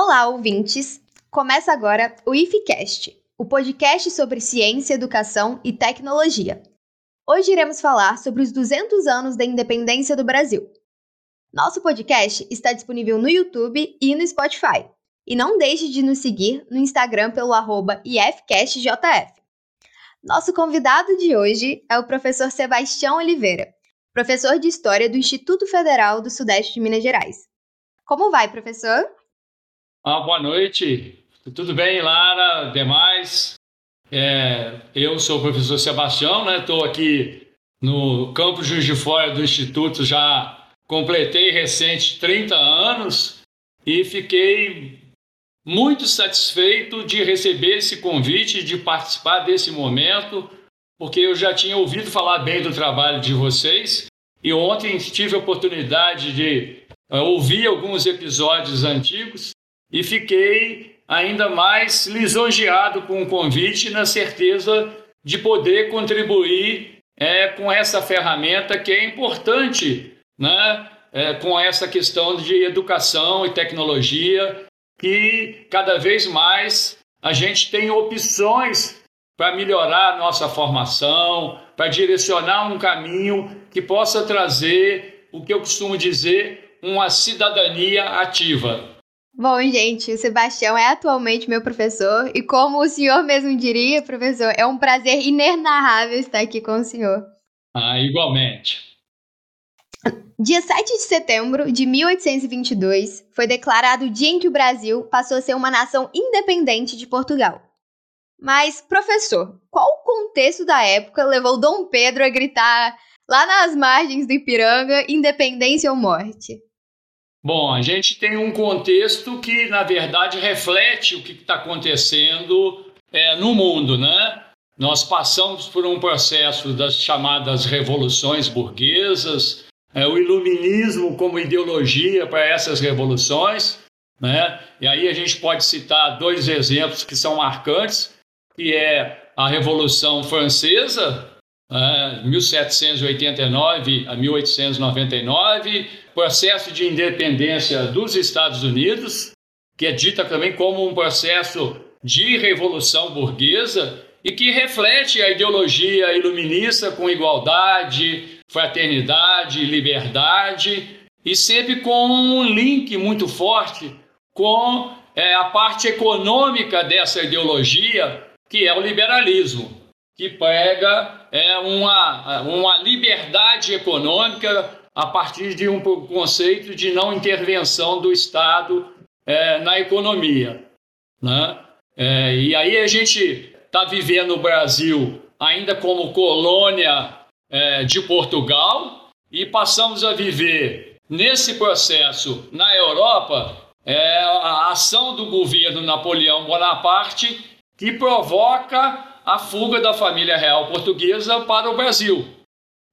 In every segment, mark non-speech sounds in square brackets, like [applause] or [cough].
Olá, ouvintes! Começa agora o IFCast, o podcast sobre ciência, educação e tecnologia. Hoje iremos falar sobre os 200 anos da independência do Brasil. Nosso podcast está disponível no YouTube e no Spotify. E não deixe de nos seguir no Instagram pelo arroba IFCastJF. Nosso convidado de hoje é o professor Sebastião Oliveira, professor de História do Instituto Federal do Sudeste de Minas Gerais. Como vai, professor? Ah, boa noite. Tudo bem, Lara? Demais? É, eu sou o professor Sebastião, né? Estou aqui no campus Juiz de Fora do Instituto, já completei recente 30 anos e fiquei muito satisfeito de receber esse convite, de participar desse momento, porque eu já tinha ouvido falar bem do trabalho de vocês e ontem tive a oportunidade de uh, ouvir alguns episódios antigos e fiquei ainda mais lisonjeado com o convite, na certeza de poder contribuir é, com essa ferramenta que é importante, né, é, com essa questão de educação e tecnologia, que cada vez mais a gente tem opções para melhorar a nossa formação, para direcionar um caminho que possa trazer o que eu costumo dizer, uma cidadania ativa. Bom, gente, o Sebastião é atualmente meu professor e como o senhor mesmo diria, professor, é um prazer inenarrável estar aqui com o senhor. Ah, igualmente. Dia 7 de setembro de 1822 foi declarado o dia em que o Brasil passou a ser uma nação independente de Portugal. Mas, professor, qual o contexto da época levou Dom Pedro a gritar lá nas margens do Ipiranga independência ou morte? Bom, a gente tem um contexto que, na verdade, reflete o que está acontecendo é, no mundo, né? Nós passamos por um processo das chamadas revoluções burguesas, é, o iluminismo como ideologia para essas revoluções, né? E aí a gente pode citar dois exemplos que são marcantes, que é a Revolução Francesa, 1789 a 1899, processo de independência dos Estados Unidos, que é dita também como um processo de revolução burguesa e que reflete a ideologia iluminista com igualdade, fraternidade, liberdade e sempre com um link muito forte com é, a parte econômica dessa ideologia, que é o liberalismo que prega é, uma, uma liberdade econômica a partir de um conceito de não intervenção do Estado é, na economia. Né? É, e aí a gente está vivendo o Brasil ainda como colônia é, de Portugal e passamos a viver nesse processo na Europa é, a ação do governo Napoleão Bonaparte que provoca a fuga da família real portuguesa para o Brasil.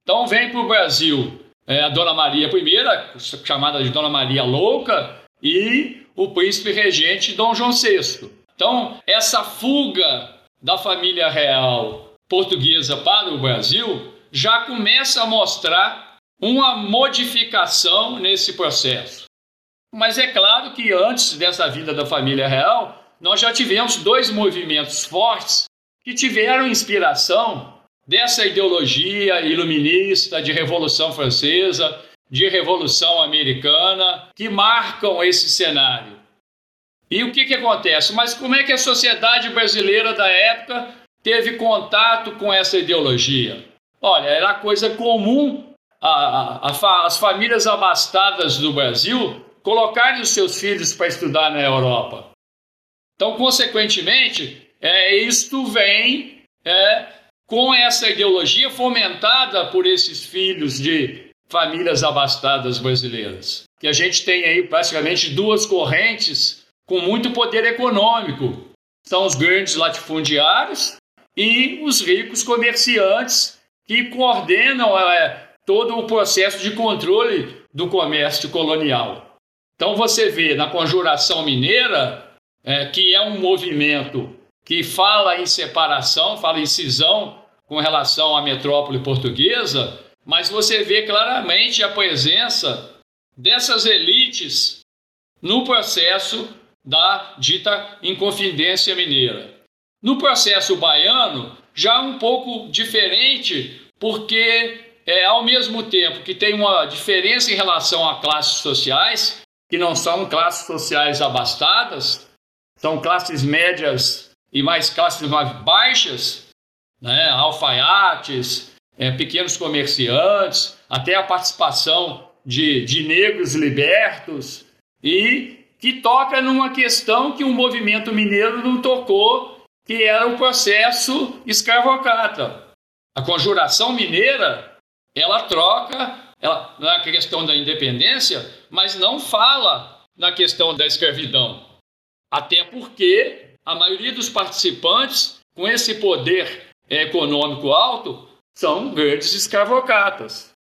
Então vem para o Brasil é, a Dona Maria I, chamada de Dona Maria Louca, e o príncipe regente Dom João VI. Então, essa fuga da família real portuguesa para o Brasil já começa a mostrar uma modificação nesse processo. Mas é claro que antes dessa vinda da família real, nós já tivemos dois movimentos fortes que tiveram inspiração dessa ideologia iluminista de Revolução Francesa, de Revolução Americana, que marcam esse cenário. E o que, que acontece? Mas como é que a sociedade brasileira da época teve contato com essa ideologia? Olha, era coisa comum a, a, a, as famílias abastadas do Brasil colocarem os seus filhos para estudar na Europa. Então, consequentemente, é, isto vem é, com essa ideologia fomentada por esses filhos de famílias abastadas brasileiras. Que a gente tem aí praticamente duas correntes com muito poder econômico. São os grandes latifundiários e os ricos comerciantes que coordenam é, todo o processo de controle do comércio colonial. Então você vê na Conjuração Mineira, é, que é um movimento que fala em separação, fala em cisão com relação à metrópole portuguesa, mas você vê claramente a presença dessas elites no processo da dita Inconfidência Mineira. No processo baiano, já um pouco diferente, porque é, ao mesmo tempo que tem uma diferença em relação a classes sociais, que não são classes sociais abastadas, são classes médias e mais classes baixas, né? alfaiates, é, pequenos comerciantes, até a participação de, de negros libertos, e que toca numa questão que o movimento mineiro não tocou, que era o processo escravocrata. A conjuração mineira ela troca ela, na questão da independência, mas não fala na questão da escravidão. Até porque a maioria dos participantes, com esse poder econômico alto, são grandes escravocratas.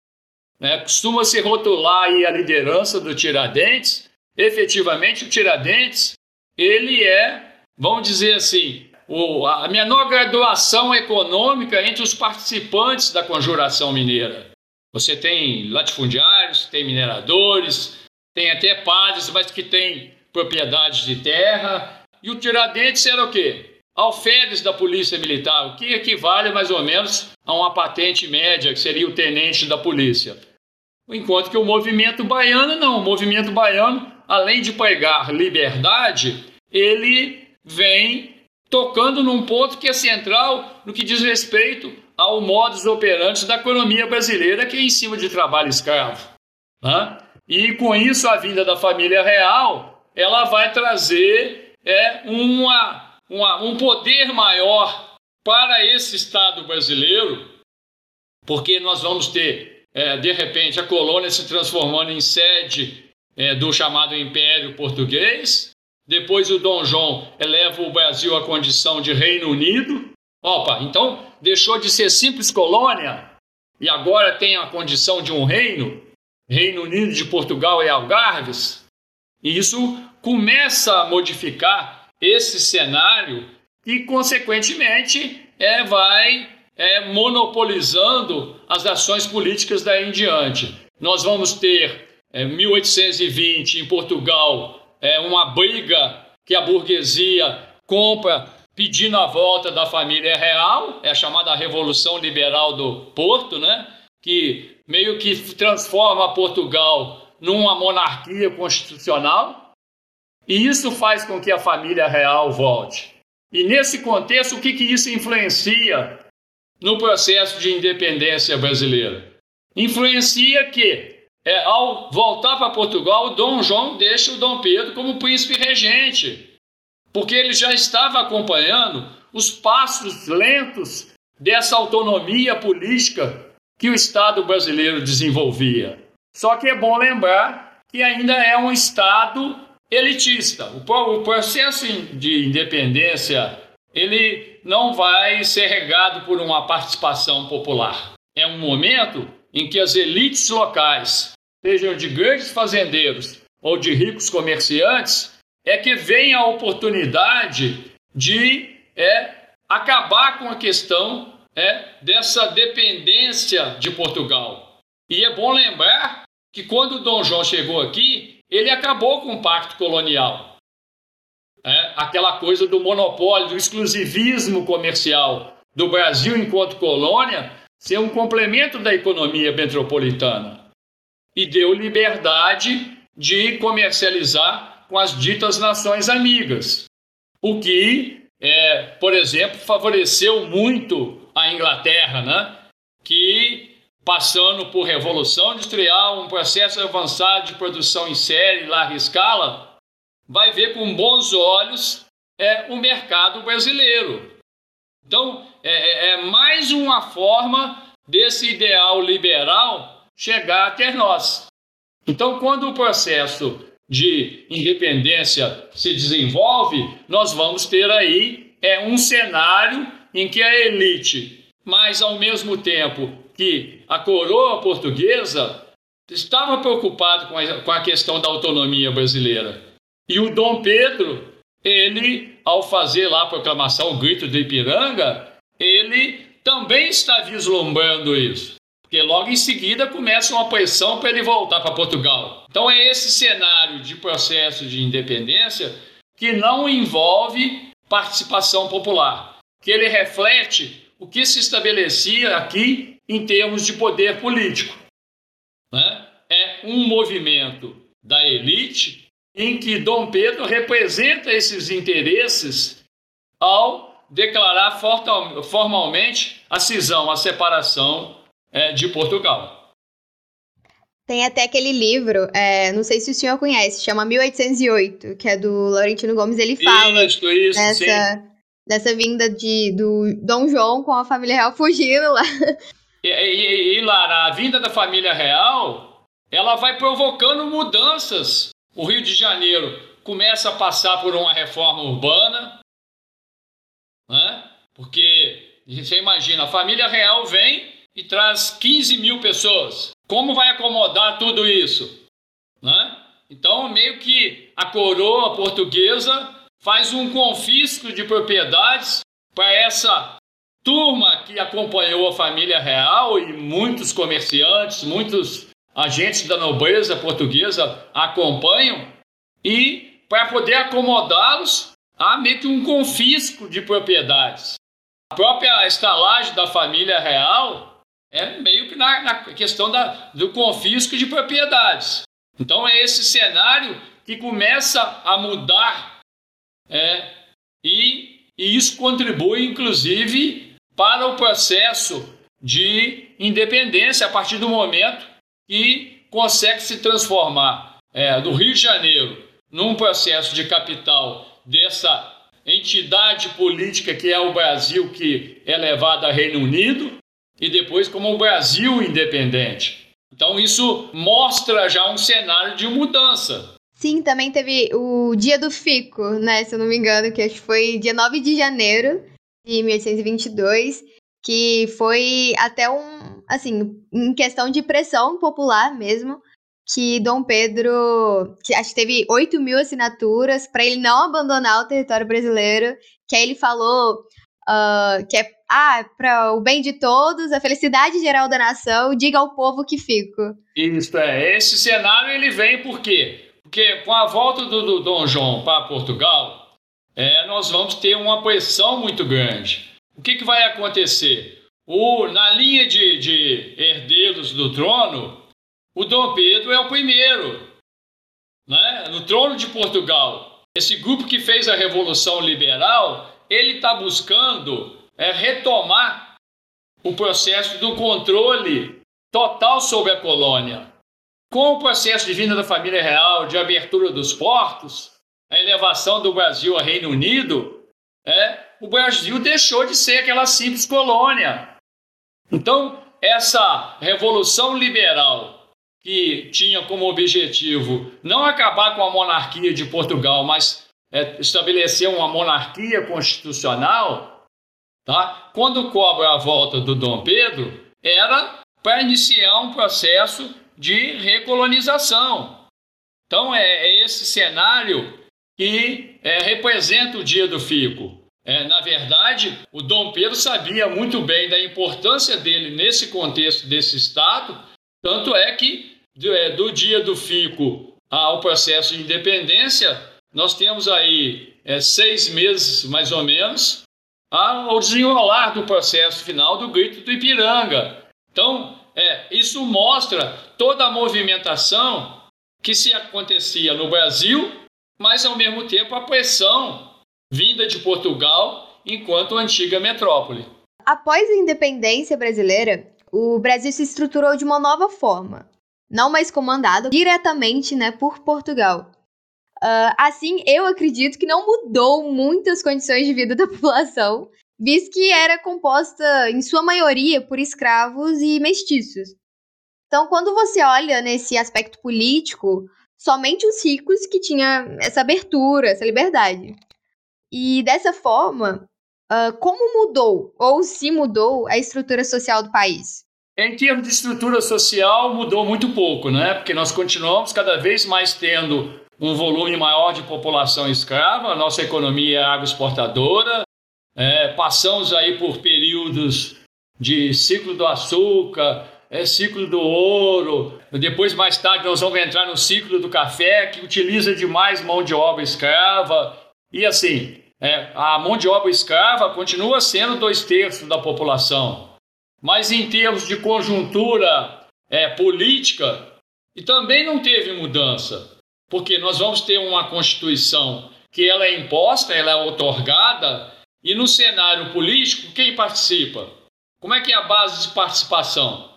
Né? Costuma-se rotular aí a liderança do Tiradentes. Efetivamente, o Tiradentes ele é, vamos dizer assim, o, a menor graduação econômica entre os participantes da conjuração mineira. Você tem latifundiários, tem mineradores, tem até padres, mas que têm propriedades de terra. E o Tiradentes era o quê? Alferes da Polícia Militar, o que equivale mais ou menos a uma patente média, que seria o tenente da polícia. Enquanto que o movimento baiano não, o movimento baiano, além de pregar liberdade, ele vem tocando num ponto que é central no que diz respeito ao modus operandi da economia brasileira, que é em cima de trabalho escravo. Né? E com isso, a vinda da família real, ela vai trazer é, uma, uma, um poder maior para esse Estado brasileiro, porque nós vamos ter, é, de repente, a colônia se transformando em sede é, do chamado Império Português, depois o Dom João eleva o Brasil à condição de Reino Unido. Opa, então deixou de ser simples colônia e agora tem a condição de um reino, Reino Unido de Portugal e Algarves. E isso começa a modificar esse cenário e, consequentemente, é, vai é, monopolizando as ações políticas daí em diante. Nós vamos ter, é, 1820, em Portugal, é uma briga que a burguesia compra pedindo a volta da família real, é a chamada Revolução Liberal do Porto, né? que meio que transforma Portugal numa monarquia constitucional, e isso faz com que a família real volte. E nesse contexto, o que, que isso influencia no processo de independência brasileira? Influencia que é, ao voltar para Portugal, o Dom João deixa o Dom Pedro como príncipe regente, porque ele já estava acompanhando os passos lentos dessa autonomia política que o Estado brasileiro desenvolvia. Só que é bom lembrar que ainda é um Estado elitista. O processo de independência ele não vai ser regado por uma participação popular. É um momento em que as elites locais, sejam de grandes fazendeiros ou de ricos comerciantes, é que vem a oportunidade de é, acabar com a questão é, dessa dependência de Portugal. E é bom lembrar que quando Dom João chegou aqui, ele acabou com o pacto colonial. É, aquela coisa do monopólio, do exclusivismo comercial do Brasil enquanto colônia ser um complemento da economia metropolitana e deu liberdade de comercializar com as ditas nações amigas, o que, é, por exemplo, favoreceu muito a Inglaterra, né? que passando por revolução industrial, um processo avançado de produção em série, larga escala, vai ver com bons olhos é, o mercado brasileiro. Então, é, é, é mais uma forma desse ideal liberal chegar até nós. Então, quando o processo de independência se desenvolve, nós vamos ter aí é um cenário em que a elite, mas ao mesmo tempo que a coroa portuguesa estava preocupado com a, com a questão da autonomia brasileira. E o Dom Pedro ele, ao fazer lá a proclamação, o grito do Ipiranga, ele também está vislumbrando isso. Porque logo em seguida começa uma pressão para ele voltar para Portugal. Então é esse cenário de processo de independência que não envolve participação popular, que ele reflete o que se estabelecia aqui em termos de poder político. Né? É um movimento da elite em que Dom Pedro representa esses interesses ao declarar formalmente a cisão, a separação é, de Portugal. Tem até aquele livro, é, não sei se o senhor conhece, chama 1808, que é do Laurentino Gomes. Ele fala isso, isso, dessa, dessa vinda de, do Dom João com a família real fugindo lá. E, e, e a vinda da família real, ela vai provocando mudanças. O Rio de Janeiro começa a passar por uma reforma urbana, né? porque você imagina, a família real vem e traz 15 mil pessoas. Como vai acomodar tudo isso? Né? Então, meio que a coroa portuguesa faz um confisco de propriedades para essa turma que acompanhou a família real e muitos comerciantes, muitos agentes da nobreza portuguesa acompanham e para poder acomodá-los há meio que um confisco de propriedades. A própria estalagem da família real é meio que na, na questão da, do confisco de propriedades. Então é esse cenário que começa a mudar é, e, e isso contribui, inclusive, para o processo de independência a partir do momento que consegue se transformar é, do Rio de Janeiro num processo de capital dessa entidade política que é o Brasil, que é levada a Reino Unido, e depois como o Brasil independente. Então isso mostra já um cenário de mudança. Sim, também teve o Dia do Fico, né, se eu não me engano, que acho que foi dia 9 de janeiro de 1822, que foi até um, assim, em questão de pressão popular mesmo, que Dom Pedro, que acho que teve 8 mil assinaturas para ele não abandonar o território brasileiro, que aí ele falou uh, que é ah, para o bem de todos, a felicidade geral da nação, diga ao povo que fico. Isso é. Esse cenário ele vem por quê? Porque com a volta do, do Dom João para Portugal, é, nós vamos ter uma pressão muito grande. O que, que vai acontecer? O, na linha de, de herdeiros do trono, o Dom Pedro é o primeiro. Né? No trono de Portugal. Esse grupo que fez a Revolução Liberal, ele está buscando é retomar o processo do controle total sobre a colônia. Com o processo de vinda da família real, de abertura dos portos, a elevação do Brasil a Reino Unido, é, o Brasil deixou de ser aquela simples colônia. Então, essa revolução liberal que tinha como objetivo não acabar com a monarquia de Portugal, mas é, estabelecer uma monarquia constitucional, Tá? Quando cobra a volta do Dom Pedro, era para iniciar um processo de recolonização. Então é, é esse cenário que é, representa o dia do fico. É, na verdade, o Dom Pedro sabia muito bem da importância dele nesse contexto desse Estado, tanto é que do, é, do dia do fico ao processo de independência, nós temos aí é, seis meses mais ou menos, ao desenrolar do processo final do grito do Ipiranga. Então, é, isso mostra toda a movimentação que se acontecia no Brasil, mas ao mesmo tempo a pressão vinda de Portugal enquanto antiga metrópole. Após a independência brasileira, o Brasil se estruturou de uma nova forma, não mais comandado diretamente né, por Portugal. Uh, assim, eu acredito que não mudou muitas condições de vida da [laughs] população, visto que era composta, em sua maioria, por escravos e mestiços. Então, quando você olha nesse aspecto político, somente os ricos que tinham essa abertura, essa liberdade. E dessa forma, uh, como mudou, ou se mudou, a estrutura social do país? Em termos de estrutura social, mudou muito pouco, né? Porque nós continuamos cada vez mais tendo um volume maior de população escrava, nossa economia é agroexportadora, é, passamos aí por períodos de ciclo do açúcar, é, ciclo do ouro, depois mais tarde nós vamos entrar no ciclo do café, que utiliza demais mão de obra escrava, E assim, é, a mão de obra escrava continua sendo dois terços da população. Mas em termos de conjuntura é, política, e também não teve mudança, porque nós vamos ter uma Constituição que ela é imposta, ela é otorgada, e no cenário político, quem participa? Como é que é a base de participação?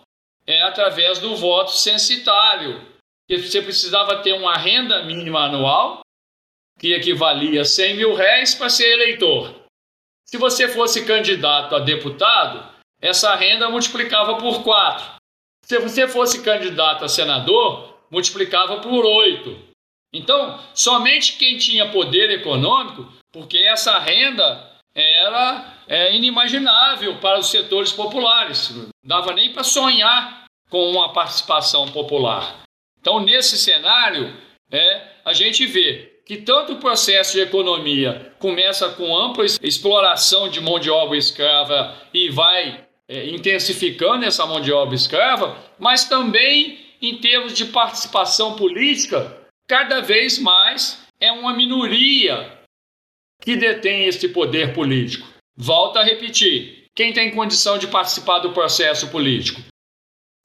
É através do voto censitário, que você precisava ter uma renda mínima anual, que equivalia a 100 mil réis para ser eleitor. Se você fosse candidato a deputado, essa renda multiplicava por 4. Se você fosse candidato a senador, multiplicava por 8. Então, somente quem tinha poder econômico, porque essa renda era é, inimaginável para os setores populares, não dava nem para sonhar com uma participação popular. Então, nesse cenário, é, a gente vê que tanto o processo de economia começa com ampla exploração de mão de obra escrava e vai é, intensificando essa mão de obra escrava, mas também em termos de participação política, cada vez mais é uma minoria que detém este poder político. Volto a repetir: quem tem condição de participar do processo político?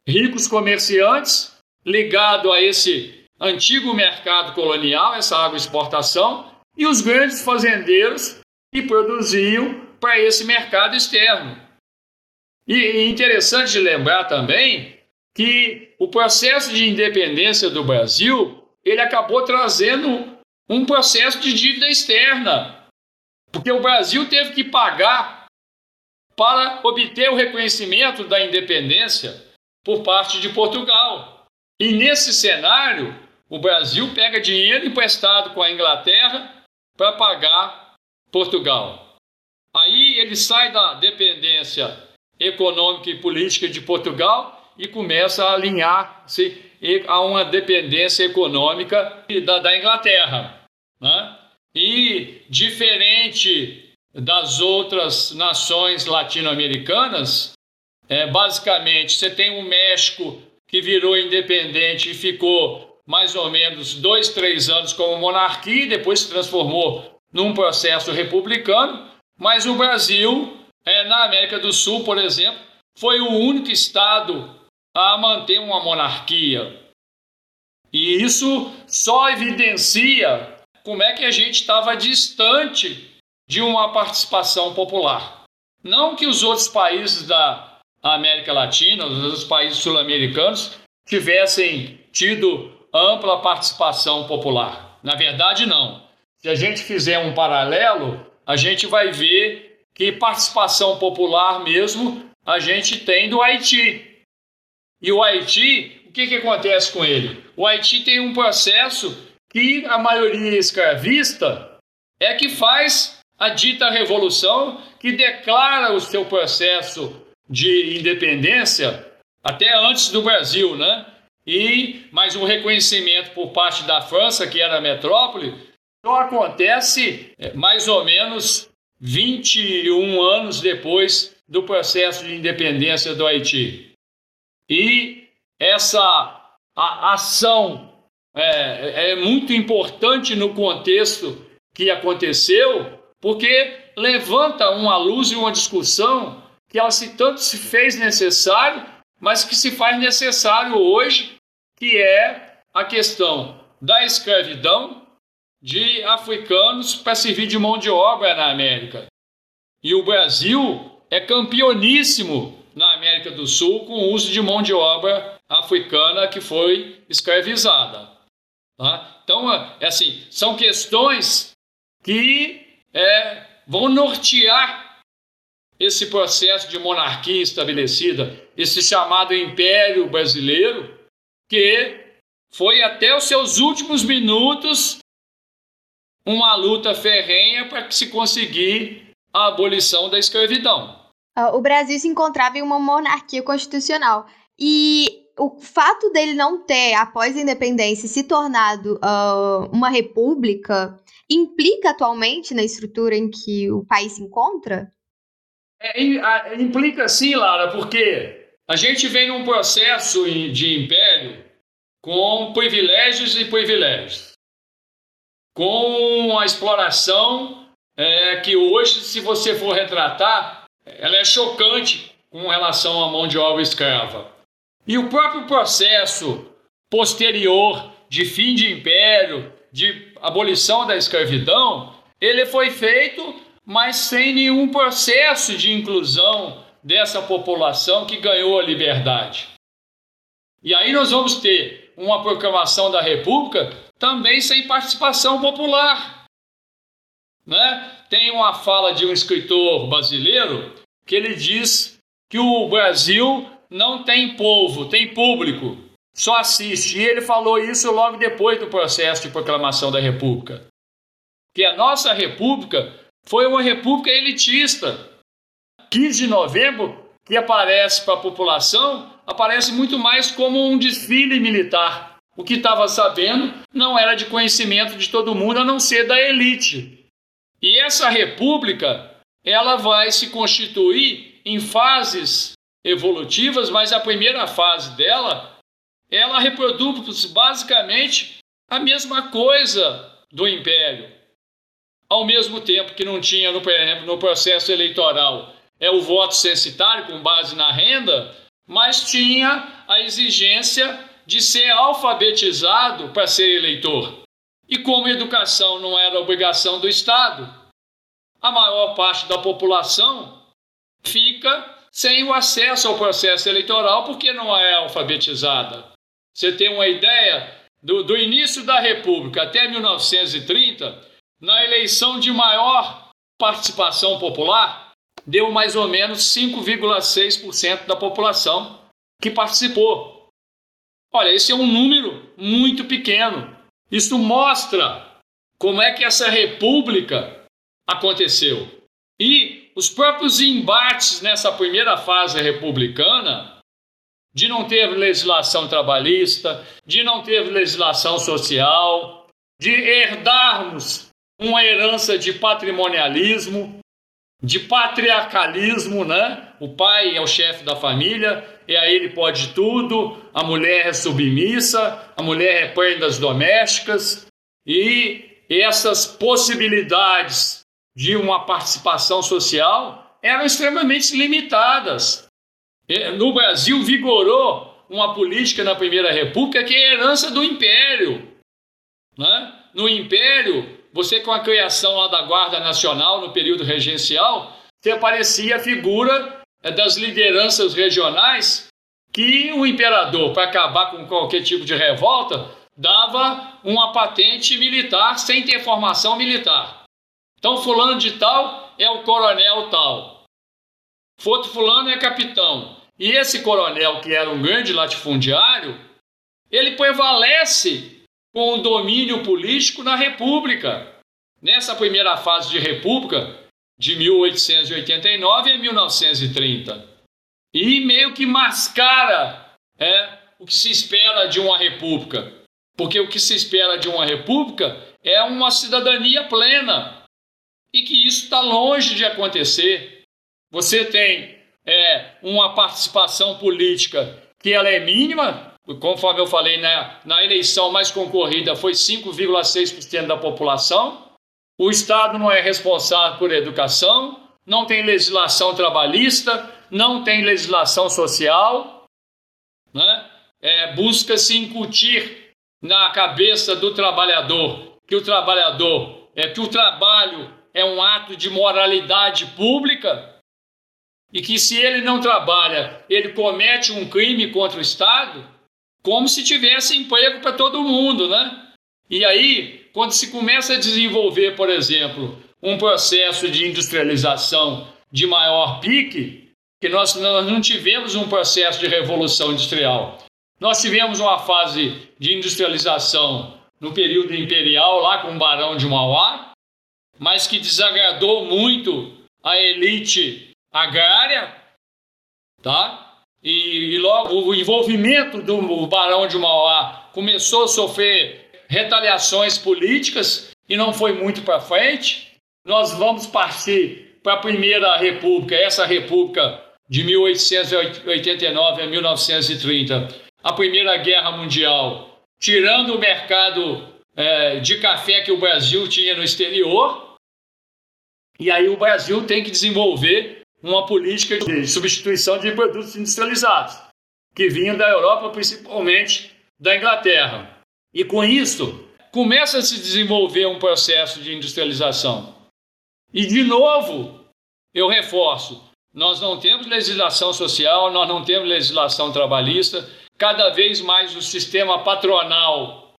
Ricos comerciantes, ligado a esse antigo mercado colonial, essa agroexportação, e os grandes fazendeiros que produziam para esse mercado externo. E interessante de lembrar também que o processo de independência do Brasil ele acabou trazendo um processo de dívida externa, porque o Brasil teve que pagar para obter o reconhecimento da independência por parte de Portugal. E nesse cenário, o Brasil pega dinheiro emprestado com a Inglaterra para pagar Portugal. Aí ele sai da dependência econômica e política de Portugal e começa a alinhar-se a uma dependência econômica da, da Inglaterra. Né? E diferente das outras nações latino-americanas, é, basicamente você tem o México que virou independente e ficou mais ou menos dois, três anos como monarquia, e depois se transformou num processo republicano, mas o Brasil é, na América do Sul, por exemplo, foi o único estado a manter uma monarquia. E isso só evidencia como é que a gente estava distante de uma participação popular. Não que os outros países da América Latina, os outros países sul-americanos, tivessem tido ampla participação popular. Na verdade, não. Se a gente fizer um paralelo, a gente vai ver que participação popular mesmo a gente tem do Haiti. E o Haiti, o que, que acontece com ele? O Haiti tem um processo que a maioria escravista é que faz a dita revolução que declara o seu processo de independência até antes do Brasil, né? E mais um reconhecimento por parte da França, que era a metrópole, só acontece é, mais ou menos 21 anos depois do processo de independência do Haiti. E essa ação é, é muito importante no contexto que aconteceu, porque levanta uma luz e uma discussão que ela se tanto se fez necessário, mas que se faz necessário hoje, que é a questão da escravidão de africanos para servir de mão de obra na América. E o Brasil é campeoníssimo na América do Sul com o uso de mão de obra africana que foi escravizada. Tá? Então, é assim, são questões que é, vão nortear esse processo de monarquia estabelecida, esse chamado Império Brasileiro, que foi até os seus últimos minutos uma luta ferrenha para se conseguir a abolição da escravidão. Ah, o Brasil se encontrava em uma monarquia constitucional e o fato dele não ter, após a independência, se tornado uh, uma república implica atualmente na estrutura em que o país se encontra? É, implica sim, Lara, porque a gente vem num processo de império com privilégios e privilégios. com a exploração é, que hoje, se você for retratar, ela é chocante com relação à mão de obra escrava. E o próprio processo posterior de fim de império, de abolição da escravidão, ele foi feito, mas sem nenhum processo de inclusão dessa população que ganhou a liberdade. E aí nós vamos ter uma proclamação da República também sem participação popular. Né? Tem uma fala de um escritor brasileiro que ele diz que o Brasil não tem povo, tem público, só assiste. E ele falou isso logo depois do processo de proclamação da República. Que a nossa República foi uma república elitista. 15 de novembro, que aparece para a população, aparece muito mais como um desfile militar. O que estava sabendo não era de conhecimento de todo mundo, a não ser da elite. E essa república, ela vai se constituir em fases evolutivas, mas a primeira fase dela, ela reproduz basicamente a mesma coisa do império. Ao mesmo tempo que não tinha, no, no processo eleitoral, é o voto censitário com base na renda, mas tinha a exigência de ser alfabetizado para ser eleitor. E como educação não era obrigação do Estado, a maior parte da população fica sem o acesso ao processo eleitoral porque não é alfabetizada. Você tem uma ideia? Do, do início da República até 1930, na eleição de maior participação popular, deu mais ou menos 5,6% da população que participou. Olha, esse é um número muito pequeno. Isso mostra como é que essa república aconteceu. Os próprios embates nessa primeira fase republicana, de não ter legislação trabalhista, de não ter legislação social, de herdarmos uma herança de patrimonialismo, de patriarcalismo, né? O pai é o chefe da família, e aí ele pode tudo, a mulher é submissa, a mulher é prendas domésticas, e essas possibilidades de uma participação social eram extremamente limitadas. No Brasil vigorou uma política na Primeira República que é herança do Império. Né? No Império, você com a criação lá da Guarda Nacional no período regencial, você aparecia a figura é, das lideranças regionais que o imperador, para acabar com qualquer tipo de revolta, dava uma patente militar sem ter formação militar. Então, fulano de tal é o coronel tal. Outro fulano é capitão. E esse coronel, que era um grande latifundiário, ele prevalece com o domínio político na República. Nessa primeira fase de República, de 1889 a 1930. E meio que mascara é, o que se espera de uma república. Porque o que se espera de uma república é uma cidadania plena. E que isso está longe de acontecer. Você tem é, uma participação política que ela é mínima, conforme eu falei, né, na eleição mais concorrida foi 5,6% da população. O Estado não é responsável por educação, não tem legislação trabalhista, não tem legislação social. Né? É, Busca-se incutir na cabeça do trabalhador que o trabalhador é que o trabalho é um ato de moralidade pública e que se ele não trabalha, ele comete um crime contra o Estado como se tivesse emprego para todo mundo, né? E aí, quando se começa a desenvolver, por exemplo, um processo de industrialização de maior pique, que nós, nós não tivemos um processo de revolução industrial. Nós tivemos uma fase de industrialização no período imperial, lá com o Barão de Mauá, mas que desagradou muito a elite agrária, tá? E, e logo o envolvimento do Barão de Mauá começou a sofrer retaliações políticas e não foi muito para frente. Nós vamos partir para a Primeira República, essa República de 1889 a 1930, a Primeira Guerra Mundial, tirando o mercado é, de café que o Brasil tinha no exterior. E aí o Brasil tem que desenvolver uma política de substituição de produtos industrializados, que vinham da Europa, principalmente da Inglaterra. E com isso, começa a se desenvolver um processo de industrialização. E, de novo, eu reforço: nós não temos legislação social, nós não temos legislação trabalhista. Cada vez mais o sistema patronal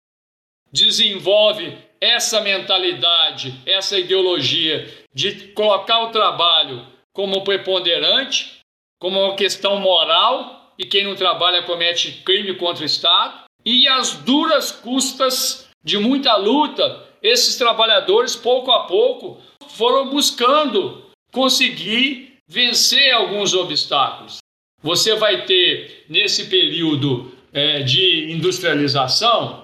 desenvolve essa mentalidade, essa ideologia de colocar o trabalho como preponderante, como uma questão moral, e quem não trabalha comete crime contra o Estado, e as duras custas de muita luta, esses trabalhadores, pouco a pouco, foram buscando conseguir vencer alguns obstáculos. Você vai ter, nesse período é, de industrialização,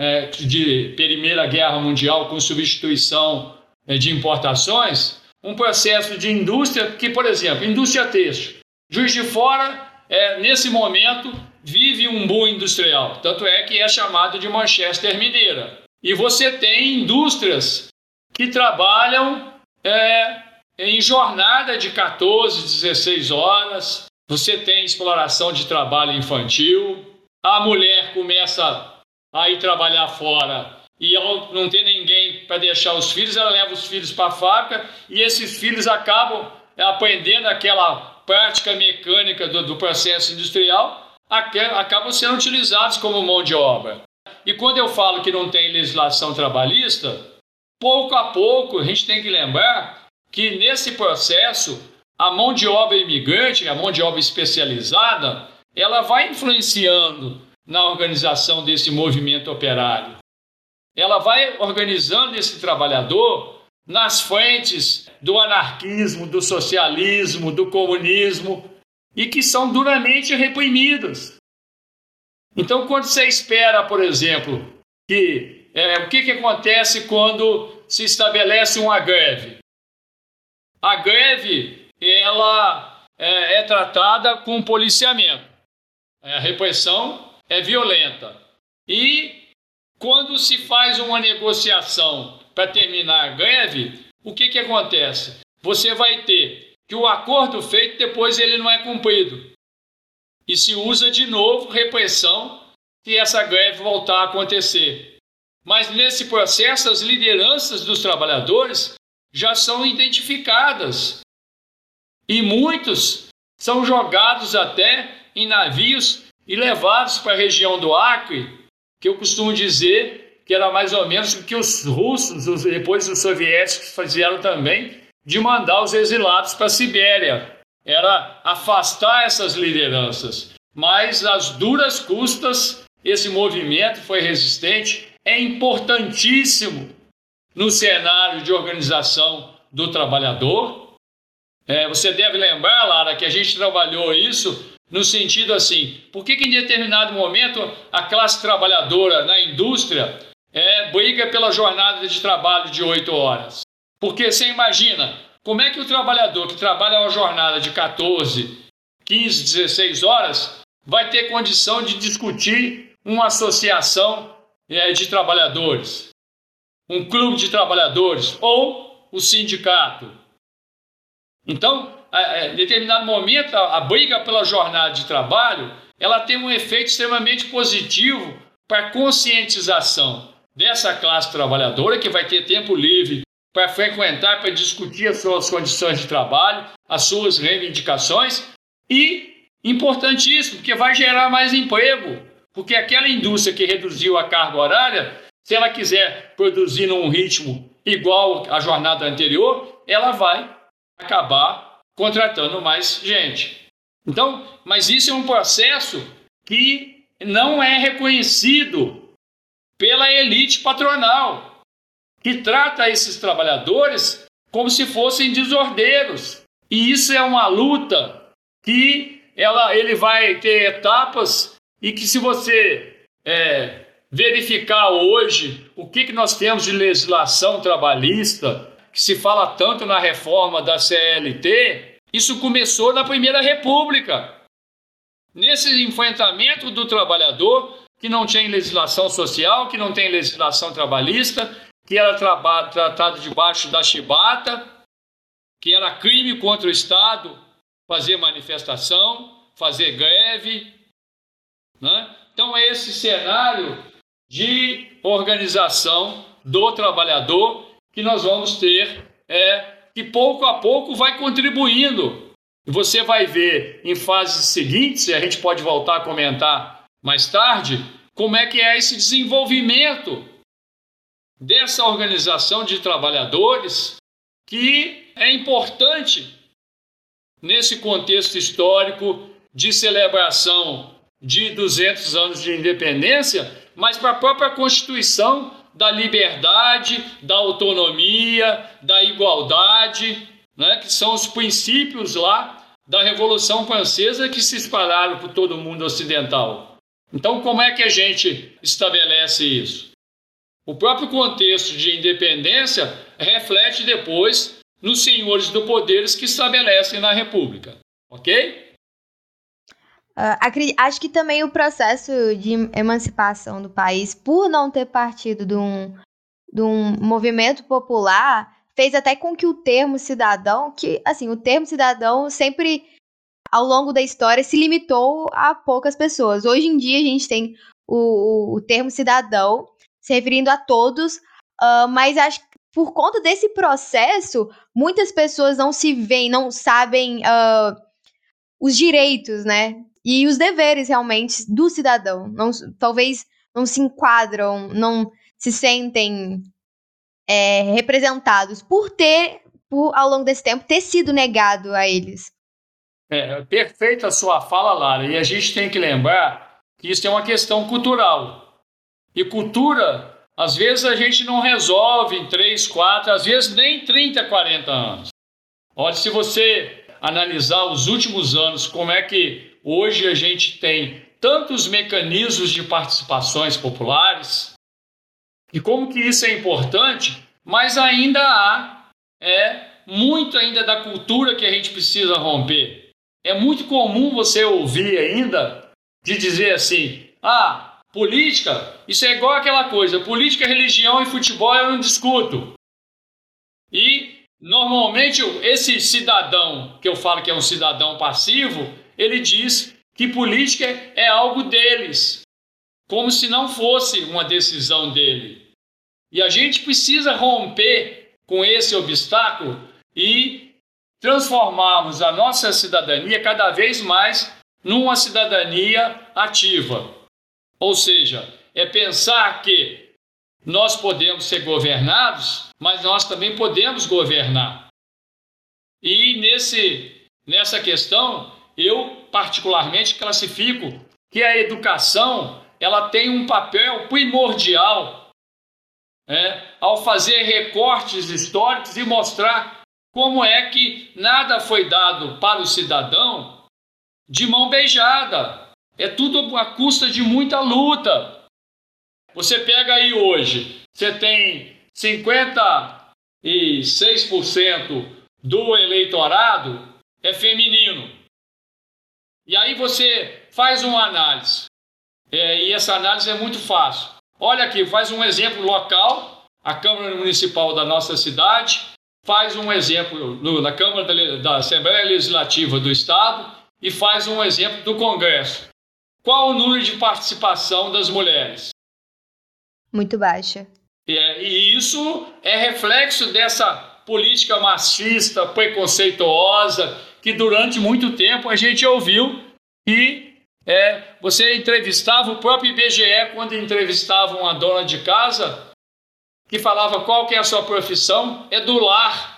é, de Primeira Guerra Mundial, com substituição é, de importações, um processo de indústria que, por exemplo, indústria têxtil. Juiz de Fora, é, nesse momento, vive um boom industrial. Tanto é que é chamado de Manchester Mineira. E você tem indústrias que trabalham é, em jornada de 14, 16 horas. Você tem exploração de trabalho infantil. A mulher começa a ir trabalhar fora e ao não ter ninguém para deixar os filhos, ela leva os filhos para a fábrica e esses filhos acabam aprendendo aquela prática mecânica do, do processo industrial, acabam sendo utilizados como mão de obra. E quando eu falo que não tem legislação trabalhista, pouco a pouco a gente tem que lembrar que nesse processo a mão de obra imigrante, a mão de obra especializada, ela vai influenciando na organização desse movimento operário. Ela vai organizando esse trabalhador nas frentes do anarquismo, do socialismo, do comunismo e que são duramente reprimidas. Então, quando você espera, por exemplo, que é, o que, que acontece quando se estabelece uma greve? A greve ela é, é tratada com policiamento. A repressão é violenta. E quando se faz uma negociação para terminar a greve, o que, que acontece? Você vai ter que o acordo feito depois ele não é cumprido. E se usa de novo repressão se essa greve voltar a acontecer. Mas nesse processo, as lideranças dos trabalhadores já são identificadas. E muitos são jogados até em navios e levados para a região do Acre, que eu costumo dizer que era mais ou menos o que os russos, os, depois os soviéticos, fizeram também, de mandar os exilados para a Sibéria. Era afastar essas lideranças. Mas, às duras custas, esse movimento foi resistente, é importantíssimo no cenário de organização do trabalhador. É, você deve lembrar, Lara, que a gente trabalhou isso no sentido assim, por que, que em determinado momento a classe trabalhadora na indústria é, briga pela jornada de trabalho de 8 horas? Porque você imagina, como é que o trabalhador que trabalha uma jornada de 14, 15, 16 horas vai ter condição de discutir uma associação é, de trabalhadores, um clube de trabalhadores ou o sindicato? Então, em determinado momento, a, briga pela jornada de trabalho, ela tem um efeito extremamente positivo para a conscientização dessa classe trabalhadora que vai ter tempo livre para frequentar, para discutir as suas condições de trabalho, as suas reivindicações. E, importantíssimo, porque vai gerar mais emprego, porque aquela indústria que reduziu a carga horária, se ela quiser produzir num ritmo igual à jornada anterior, ela vai acabar contratando mais gente. Então, mas isso é um processo que não é reconhecido pela elite patronal, que trata esses trabalhadores como se fossem desordeiros. E isso é uma luta que ela, ele vai ter etapas e que se você é, verificar hoje o que, que nós temos de legislação trabalhista, que se fala tanto na reforma da CLT, isso começou na Primeira República. Nesse enfrentamento do trabalhador que não tem legislação social, que não tem legislação trabalhista, que era tratado debaixo da chibata, que era crime contra o Estado fazer manifestação, fazer greve. Né? Então, é esse cenário de organização do trabalhador que nós vamos ter, é, que pouco a pouco vai contribuindo. E você vai ver em fases seguintes, e a gente pode voltar a comentar mais tarde, como é que é esse desenvolvimento dessa organização de trabalhadores que é importante nesse contexto histórico de celebração de 200 anos de independência, mas para a própria Constituição da liberdade, da autonomia, da igualdade, né, que são os princípios lá da Revolução Francesa que se espalharam por todo o mundo ocidental. Então, como é que a gente estabelece isso? O próprio contexto de independência reflete depois nos senhores do poderes que estabelecem na República, ok? Uh, acho que também o processo de emancipação do país, por não ter partido de um, de um movimento popular, fez até com que o termo cidadão, que assim, o termo cidadão sempre ao longo da história se limitou a poucas pessoas. Hoje em dia a gente tem o, o termo cidadão se referindo a todos, uh, mas acho que por conta desse processo, muitas pessoas não se veem, não sabem uh, os direitos, né? E os deveres realmente do cidadão. Não, talvez não se enquadram, não se sentem é, representados por ter, por, ao longo desse tempo, ter sido negado a eles. É, perfeita a sua fala, Lara. E a gente tem que lembrar que isso é uma questão cultural. E cultura, às vezes a gente não resolve em 3, 4, às vezes nem 30, 40 anos. Olha, se você analisar os últimos anos, como é que hoje a gente tem tantos mecanismos de participações populares, e como que isso é importante, mas ainda há é, muito ainda da cultura que a gente precisa romper. É muito comum você ouvir ainda de dizer assim: ah, política, isso é igual aquela coisa, política, religião e futebol eu não discuto. E normalmente esse cidadão, que eu falo que é um cidadão passivo, ele diz que política é algo deles, como se não fosse uma decisão dele. E a gente precisa romper com esse obstáculo e transformarmos a nossa cidadania cada vez mais numa cidadania ativa. Ou seja, é pensar que nós podemos ser governados, mas nós também podemos governar. E nesse, nessa questão, eu particularmente classifico que a educação ela tem um papel primordial é, ao fazer recortes históricos e mostrar como é que nada foi dado para o cidadão de mão beijada. É tudo à custa de muita luta. Você pega aí hoje, você tem 56% do eleitorado é feminino. E aí você faz uma análise. É, e essa análise é muito fácil. Olha aqui, faz um exemplo local, a Câmara Municipal da nossa cidade, faz um exemplo no, na Câmara da, da Assembleia Legislativa do Estado e faz um exemplo do Congresso. Qual o número de participação das mulheres? Muito baixa. É, e isso é reflexo dessa política machista, preconceituosa, que durante muito tempo a gente ouviu e é, você entrevistava o próprio IBGE quando entrevistava uma dona de casa que falava qual que é a sua profissão, é do lar.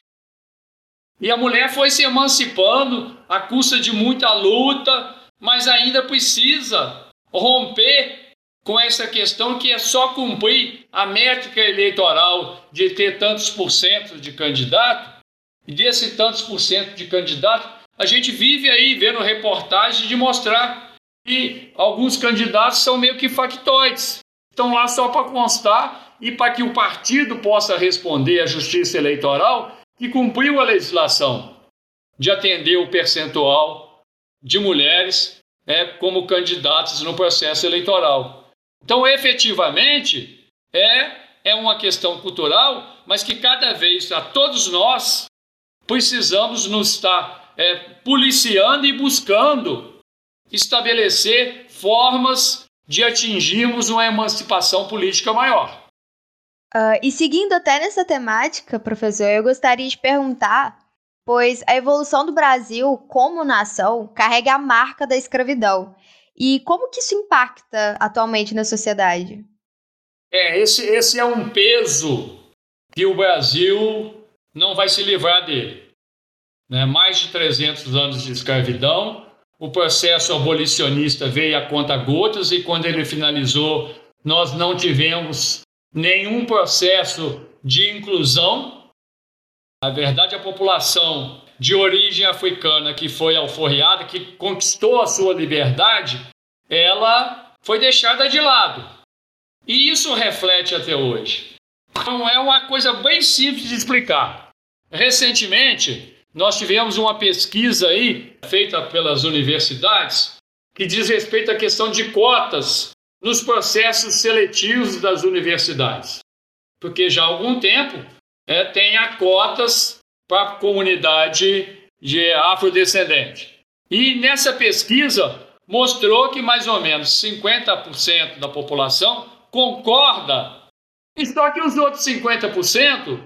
E a mulher foi se emancipando à custa de muita luta, mas ainda precisa romper com essa questão que é só cumprir a métrica eleitoral de ter tantos por cento de candidato, e desse tantos por cento de candidato, a gente vive aí vendo reportagens de mostrar e alguns candidatos são meio que factoides. Estão lá só para constar e para que o partido possa responder à justiça eleitoral que cumpriu a legislação de atender o percentual de mulheres é, como candidatos no processo eleitoral. Então, efetivamente, é, é uma questão cultural, mas que cada vez a todos nós precisamos nos estar é, policiando e buscando estabelecer formas de atingirmos uma emancipação política maior. Uh, e seguindo até nessa temática, professor, eu gostaria de perguntar, pois a evolução do Brasil como nação carrega a marca da escravidão. E como que isso impacta atualmente na sociedade? É, esse, esse é um peso que o Brasil não vai se livrar dele. Né? Mais de 300 anos de escravidão, o processo abolicionista veio a conta gotas e quando ele finalizou, nós não tivemos nenhum processo de inclusão. Na verdade, a população de origem africana que foi alforriada, que conquistou a sua liberdade, ela foi deixada de lado. E isso reflete até hoje. Então, é uma coisa bem simples de explicar. Recentemente, nós tivemos uma pesquisa aí, feita pelas universidades, que diz respeito à questão de cotas nos processos seletivos das universidades. Porque já há algum tempo é, tem a cotas para a comunidade de afrodescendente. E nessa pesquisa mostrou que mais ou menos 50% da população concorda, só que os outros 50%,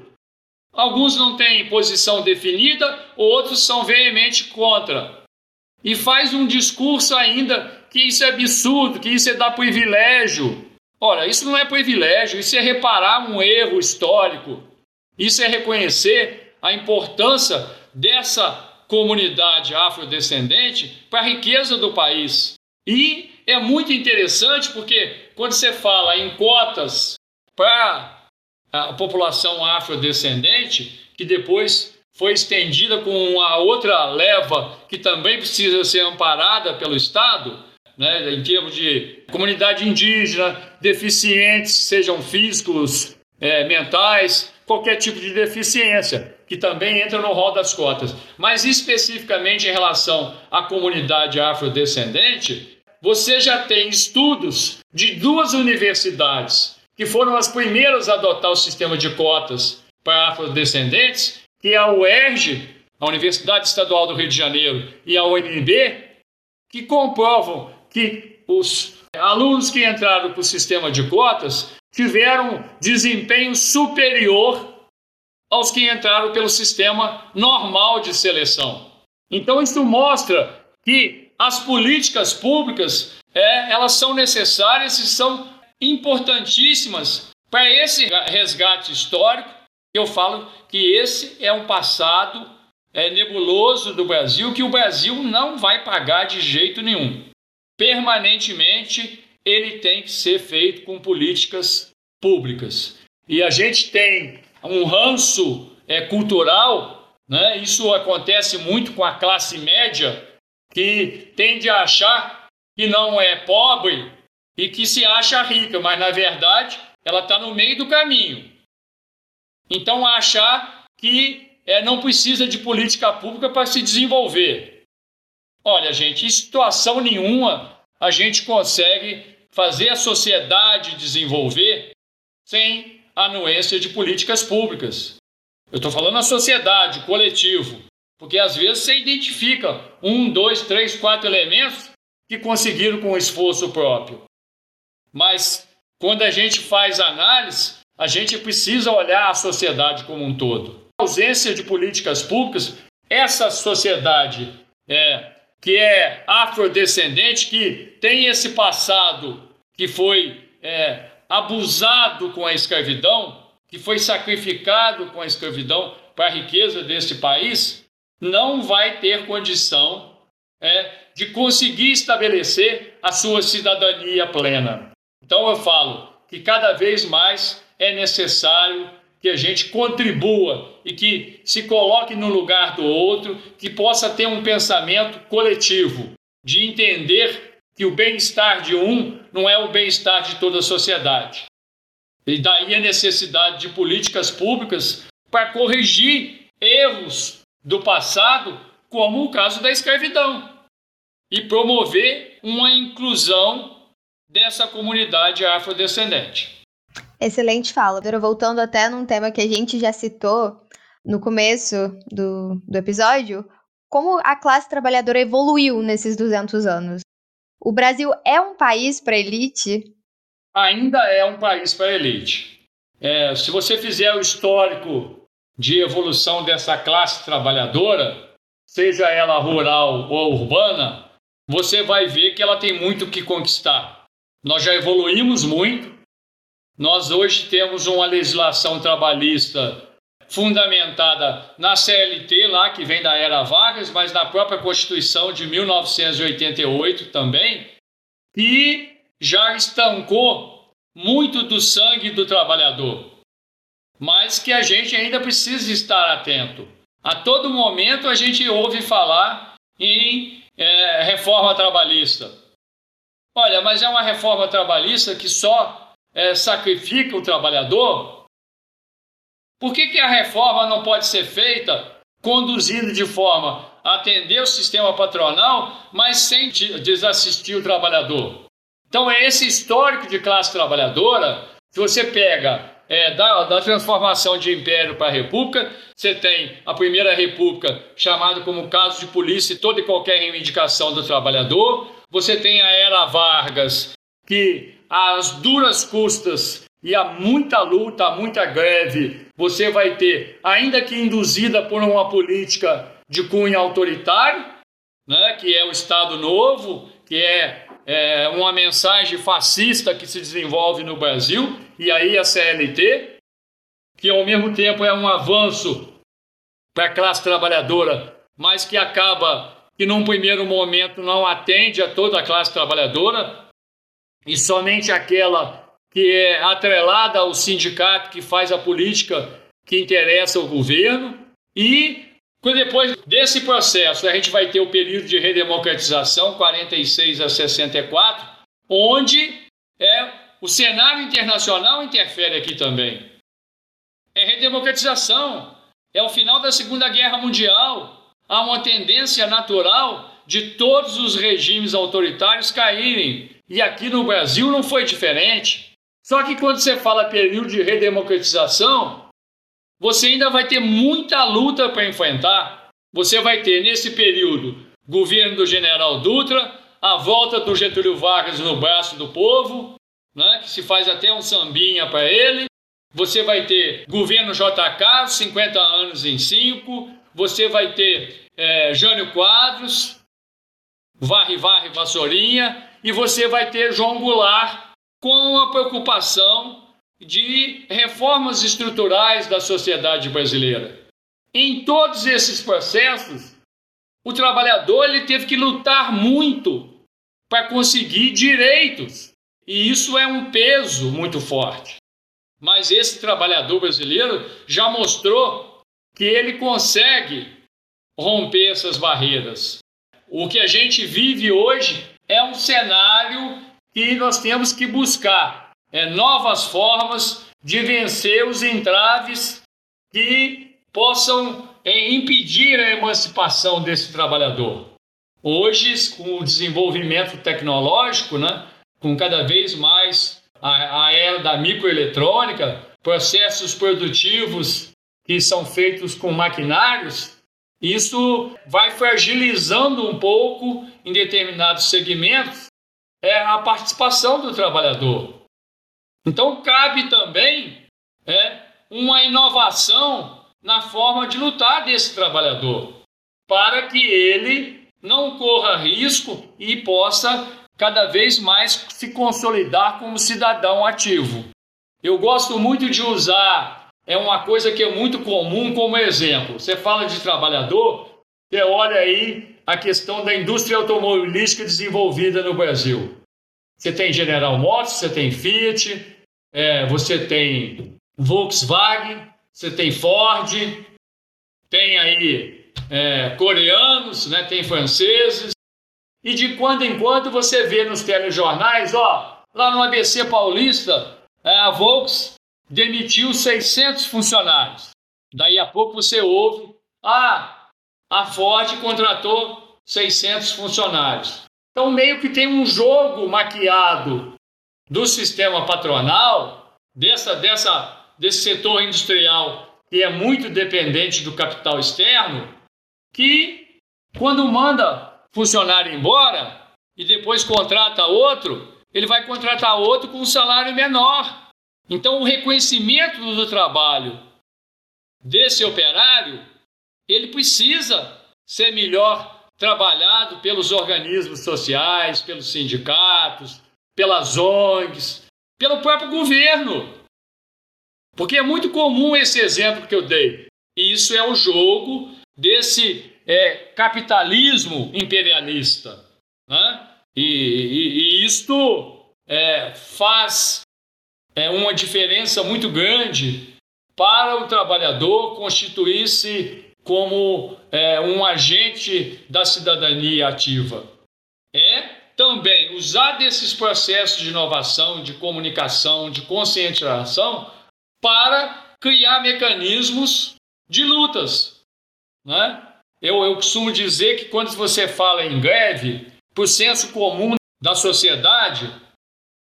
alguns não têm posição definida, outros são veemente contra. E faz um discurso ainda que isso é absurdo, que isso é dar privilégio. Ora, isso não é privilégio, isso é reparar um erro histórico. Isso é reconhecer a importância dessa comunidade afrodescendente para a riqueza do país. E é muito interessante porque quando você fala em cotas para a população afrodescendente, que depois foi estendida com uma outra leva que também precisa ser amparada pelo Estado, né, em termos de comunidade indígena, deficientes, sejam físicos, é, mentais, qualquer tipo de deficiência, que também entra no rol das cotas. Mas especificamente em relação à comunidade afrodescendente, você já tem estudos de duas universidades que foram as primeiras a adotar o sistema de cotas para afrodescendentes, que é a UERJ, a Universidade Estadual do Rio de Janeiro, e a UNB, que comprovam que os alunos que entraram para o sistema de cotas tiveram desempenho superior aos que entraram pelo sistema normal de seleção. Então isso mostra que as políticas públicas é, elas são necessárias e são importantíssimas para esse resgate histórico. Eu falo que esse é um passado é, nebuloso do Brasil que o Brasil não vai pagar de jeito nenhum. Permanentemente ele tem que ser feito com políticas públicas. E a gente tem um ranço é, cultural, né? isso acontece muito com a classe média, que tende a achar que não é pobre e que se acha rica, mas na verdade ela está no meio do caminho. Então, achar que é, não precisa de política pública para se desenvolver. Olha, gente, em situação nenhuma a gente consegue fazer a sociedade desenvolver sem anuência de políticas públicas. Eu estou falando a sociedade, o coletivo, porque às vezes você identifica um, dois, três, quatro elementos que conseguiram com esforço próprio. Mas quando a gente faz análise, a gente precisa olhar a sociedade como um todo. A ausência de políticas públicas, essa sociedade é, que é afrodescendente, que tem esse passado que foi é, abusado com a escravidão, que foi sacrificado com a escravidão para a riqueza desse país, não vai ter condição é, de conseguir estabelecer a sua cidadania plena. Então eu falo que cada vez mais é necessário que a gente contribua e que se coloque no lugar do outro, que possa ter um pensamento coletivo, de entender que o bem-estar de um não é o bem-estar de toda a sociedade. E daí a necessidade de políticas públicas para corrigir erros do passado, como o caso da escravidão, e promover uma inclusão dessa comunidade afrodescendente. Excelente fala. Voltando até num tema que a gente já citou no começo do, do episódio, como a classe trabalhadora evoluiu nesses 200 anos. O Brasil é um país para elite? Ainda é um país para elite. É, se você fizer o histórico de evolução dessa classe trabalhadora, seja ela rural ou urbana, você vai ver que ela tem muito que conquistar. Nós já evoluímos muito. Nós hoje temos uma legislação trabalhista fundamentada na CLT, lá que vem da era Vargas, mas na própria Constituição de 1988 também, e já estancou muito do sangue do trabalhador. Mas que a gente ainda precisa estar atento. A todo momento a gente ouve falar em é, reforma trabalhista. Olha, mas é uma reforma trabalhista que só é, sacrifica o trabalhador? Por que, que a reforma não pode ser feita conduzindo de forma a atender o sistema patronal, mas sem desassistir o trabalhador? Então, é esse histórico de classe trabalhadora, se você pega é, da, da, transformação de império para república, você tem a primeira república, chamada como caso de polícia toda e qualquer reivindicação do trabalhador, você tem a era Vargas, que as duras custas e há muita luta, muita greve, você vai ter, ainda que induzida por uma política de cunho autoritário, né, que é o Estado Novo, que é, é uma mensagem fascista que se desenvolve no Brasil, e aí a CLT, que ao mesmo tempo é um avanço para a classe trabalhadora, mas que acaba que num primeiro momento não atende a toda a classe trabalhadora, e somente aquela que é atrelada ao sindicato que faz a política que interessa ao governo. E depois desse processo, a gente vai ter o período de redemocratização, 46 a 64, onde é, o cenário internacional interfere aqui também. É redemocratização, é o final da Segunda Guerra Mundial. Há uma tendência natural de todos os regimes autoritários caírem. E aqui no Brasil não foi diferente. Só que quando você fala período de redemocratização, você ainda vai ter muita luta para enfrentar. Você vai ter nesse período governo do general Dutra, a volta do Getúlio Vargas no braço do povo, né, que se faz até um sambinha para ele. Você vai ter governo JK, 50 anos em 5. Você vai ter é, Jânio Quadros, Varre Varre Vassourinha. E você vai ter João Goulart, com a preocupação de reformas estruturais da sociedade brasileira. Em todos esses processos, o trabalhador ele teve que lutar muito para conseguir direitos, e isso é um peso muito forte. Mas esse trabalhador brasileiro já mostrou que ele consegue romper essas barreiras. O que a gente vive hoje é um cenário e nós temos que buscar é, novas formas de vencer os entraves que possam é, impedir a emancipação desse trabalhador. Hoje, com o desenvolvimento tecnológico, né, com cada vez mais a, a era da microeletrônica, processos produtivos que são feitos com maquinários, isso vai fragilizando um pouco em determinados segmentos é a participação do trabalhador. Então, cabe também é, uma inovação na forma de lutar desse trabalhador, para que ele não corra risco e possa cada vez mais se consolidar como cidadão ativo. Eu gosto muito de usar, é uma coisa que é muito comum como exemplo. Você fala de trabalhador, você olha aí a questão da indústria automobilística desenvolvida no Brasil. Você tem General Motors, você tem Fiat, é, você tem Volkswagen, você tem Ford, tem aí é, coreanos, né, tem franceses, e de quando em quando você vê nos telejornais, ó, lá no ABC Paulista, é, a Volks demitiu 600 funcionários. Daí a pouco você ouve, ah, a Ford contratou 600 funcionários. Então, meio que tem um jogo maquiado do sistema patronal, dessa, dessa, desse setor industrial que é muito dependente do capital externo, que quando manda funcionário embora e depois contrata outro, ele vai contratar outro com um salário menor. Então, o reconhecimento do trabalho desse operário, ele precisa ser melhor trabalhado pelos organismos sociais, pelos sindicatos, pelas ONGs, pelo próprio governo. Porque é muito comum esse exemplo que eu dei. E isso é o jogo desse é, capitalismo imperialista. Né? E, e, e isto é, faz é, uma diferença muito grande para o trabalhador constituir-se como é, um agente da cidadania ativa. É também usar desses processos de inovação, de comunicação, de conscientização para criar mecanismos de lutas. Né? Eu, eu costumo dizer que quando você fala em greve, por senso comum da sociedade,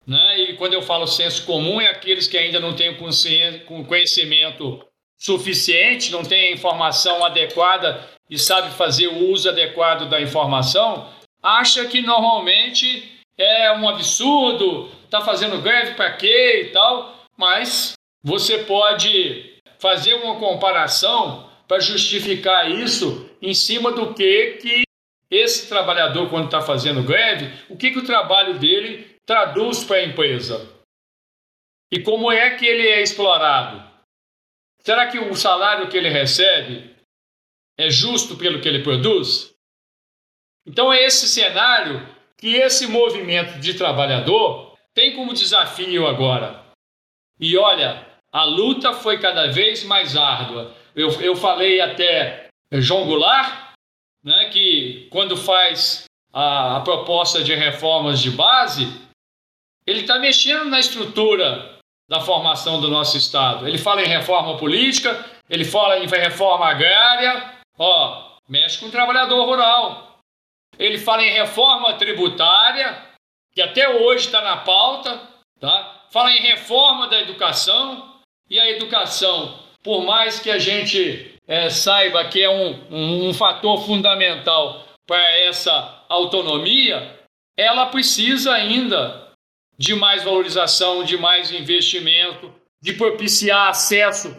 né? e quando eu falo senso comum, é aqueles que ainda não têm conhecimento suficiente, não têm informação adequada e sabe fazer o uso adequado da informação, acha que normalmente é um absurdo, está fazendo greve para quê e tal, mas você pode fazer uma comparação para justificar isso em cima do que que esse trabalhador quando está fazendo greve, o que que o trabalho dele traduz para a empresa e como é que ele é explorado. Será que o salário que ele recebe é justo pelo que ele produz? Então é esse cenário que esse movimento de trabalhador tem como desafio agora. E olha, a luta foi cada vez mais árdua. Eu, eu falei até João Goulart, né, que quando faz a, a proposta de reformas de base, ele está mexendo na estrutura da formação do nosso Estado. Ele fala em reforma política, ele fala em reforma agrária, ó, mexe com o trabalhador rural ele fala em reforma tributária, que até hoje está na pauta, tá? fala em reforma da educação, e a educação, por mais que a gente é, saiba que é um, um, um fator fundamental para essa autonomia, ela precisa ainda de mais valorização, de mais investimento, de propiciar acesso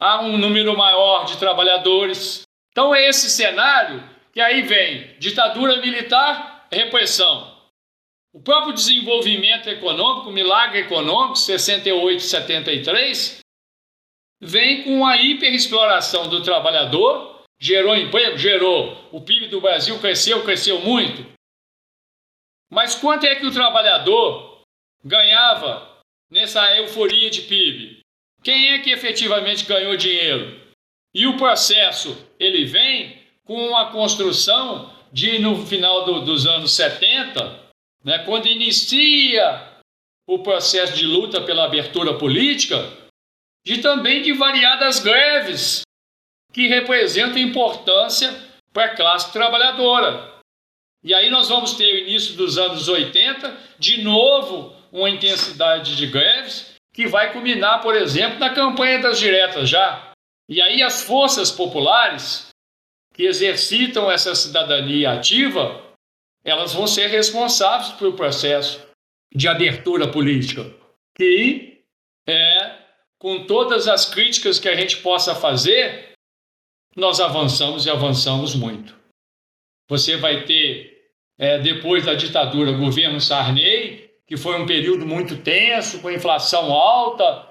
a um número maior de trabalhadores. Então, é esse cenário que aí vem ditadura militar, repressão. O próprio desenvolvimento econômico, milagre econômico, 68, 73, vem com a hiperexploração do trabalhador, gerou emprego, gerou. O PIB do Brasil cresceu, cresceu muito. Mas quanto é que o trabalhador ganhava nessa euforia de PIB? Quem é que efetivamente ganhou dinheiro? E o processo, ele vem com a construção de, no final do, dos anos 70, né, quando inicia o processo de luta pela abertura política, de também de variadas greves que representam importância para a classe trabalhadora. E aí nós vamos ter o início dos anos 80, de novo uma intensidade de greves que vai culminar, por exemplo, na campanha das diretas já. E aí as forças populares que exercitam essa cidadania ativa, elas vão ser responsáveis pelo processo de abertura política, que é, com todas as críticas que a gente possa fazer, nós avançamos e avançamos muito. Você vai ter, é, depois da ditadura, governo Sarney, que foi um período muito tenso, com inflação alta,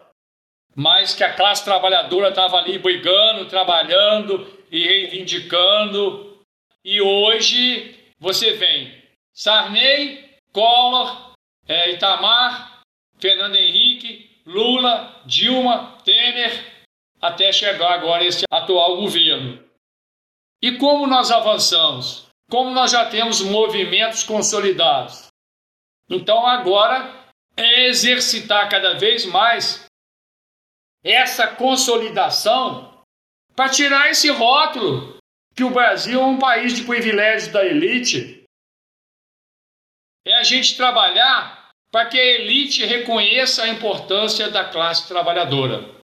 mas que a classe trabalhadora estava ali brigando, trabalhando e reivindicando. E hoje você vem Sarney, Collor, é, Itamar, Fernando Henrique, Lula, Dilma, Temer, até chegar agora esse atual governo. E como nós avançamos? Como nós já temos movimentos consolidados? Então agora é exercitar cada vez mais essa consolidação para tirar esse rótulo que o Brasil é um país de privilégios da elite. É a gente trabalhar para que a elite reconheça a importância da classe trabalhadora,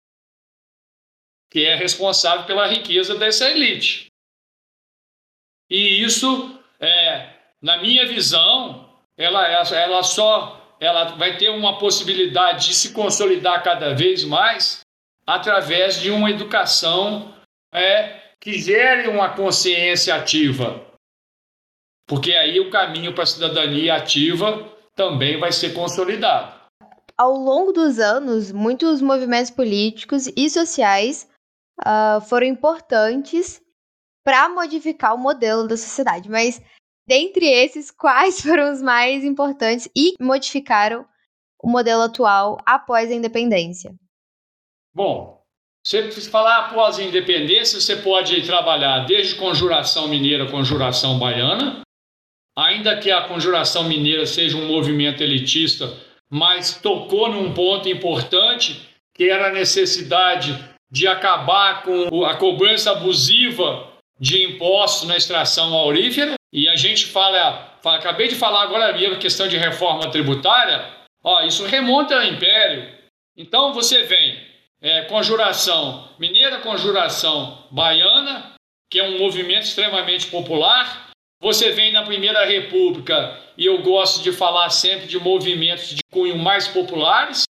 que é responsável pela riqueza dessa elite. E isso, é, na minha visão, ela, ela só ela vai ter uma possibilidade de se consolidar cada vez mais através de uma educação é, que gere uma consciência ativa. Porque aí o caminho para a cidadania ativa também vai ser consolidado. Ao longo dos anos, muitos movimentos políticos e sociais uh, foram importantes para modificar o modelo da sociedade, mas dentre esses, quais [laughs] foram os mais importantes e modificaram o modelo atual após a independência? Bom, você falar após a independência, você pode trabalhar desde conjuração mineira, conjuração baiana, ainda que a conjuração mineira seja um movimento elitista, mas tocou num ponto importante, que era a necessidade de acabar com a cobrança abusiva de impostos na extração aurífera. E a gente fala, fala acabei de falar agora a questão de reforma tributária, ó, isso remonta ao Império. Então você vem é, conjuração mineira, conjuração baiana, que é um movimento extremamente popular. Você vem na Primeira República, e eu gosto de falar sempre de movimentos de cunho mais populares.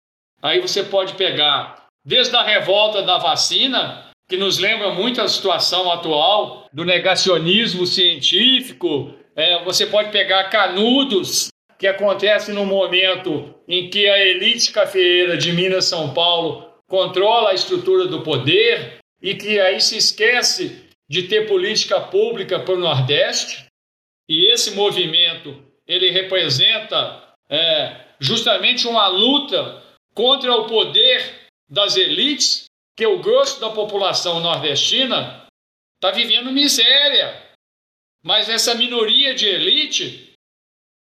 Aí você pode pegar desde a revolta da vacina, que nos lembra muito a situação atual do negacionismo científico. É, você pode pegar Canudos, que acontece no momento em que a elite cafeeira de Minas São Paulo controla a estrutura do poder e que aí se esquece de ter política pública para o Nordeste. E esse movimento ele representa é, justamente uma luta contra o poder das elites, que o grosso da população nordestina está vivendo miséria. Mas essa minoria de elite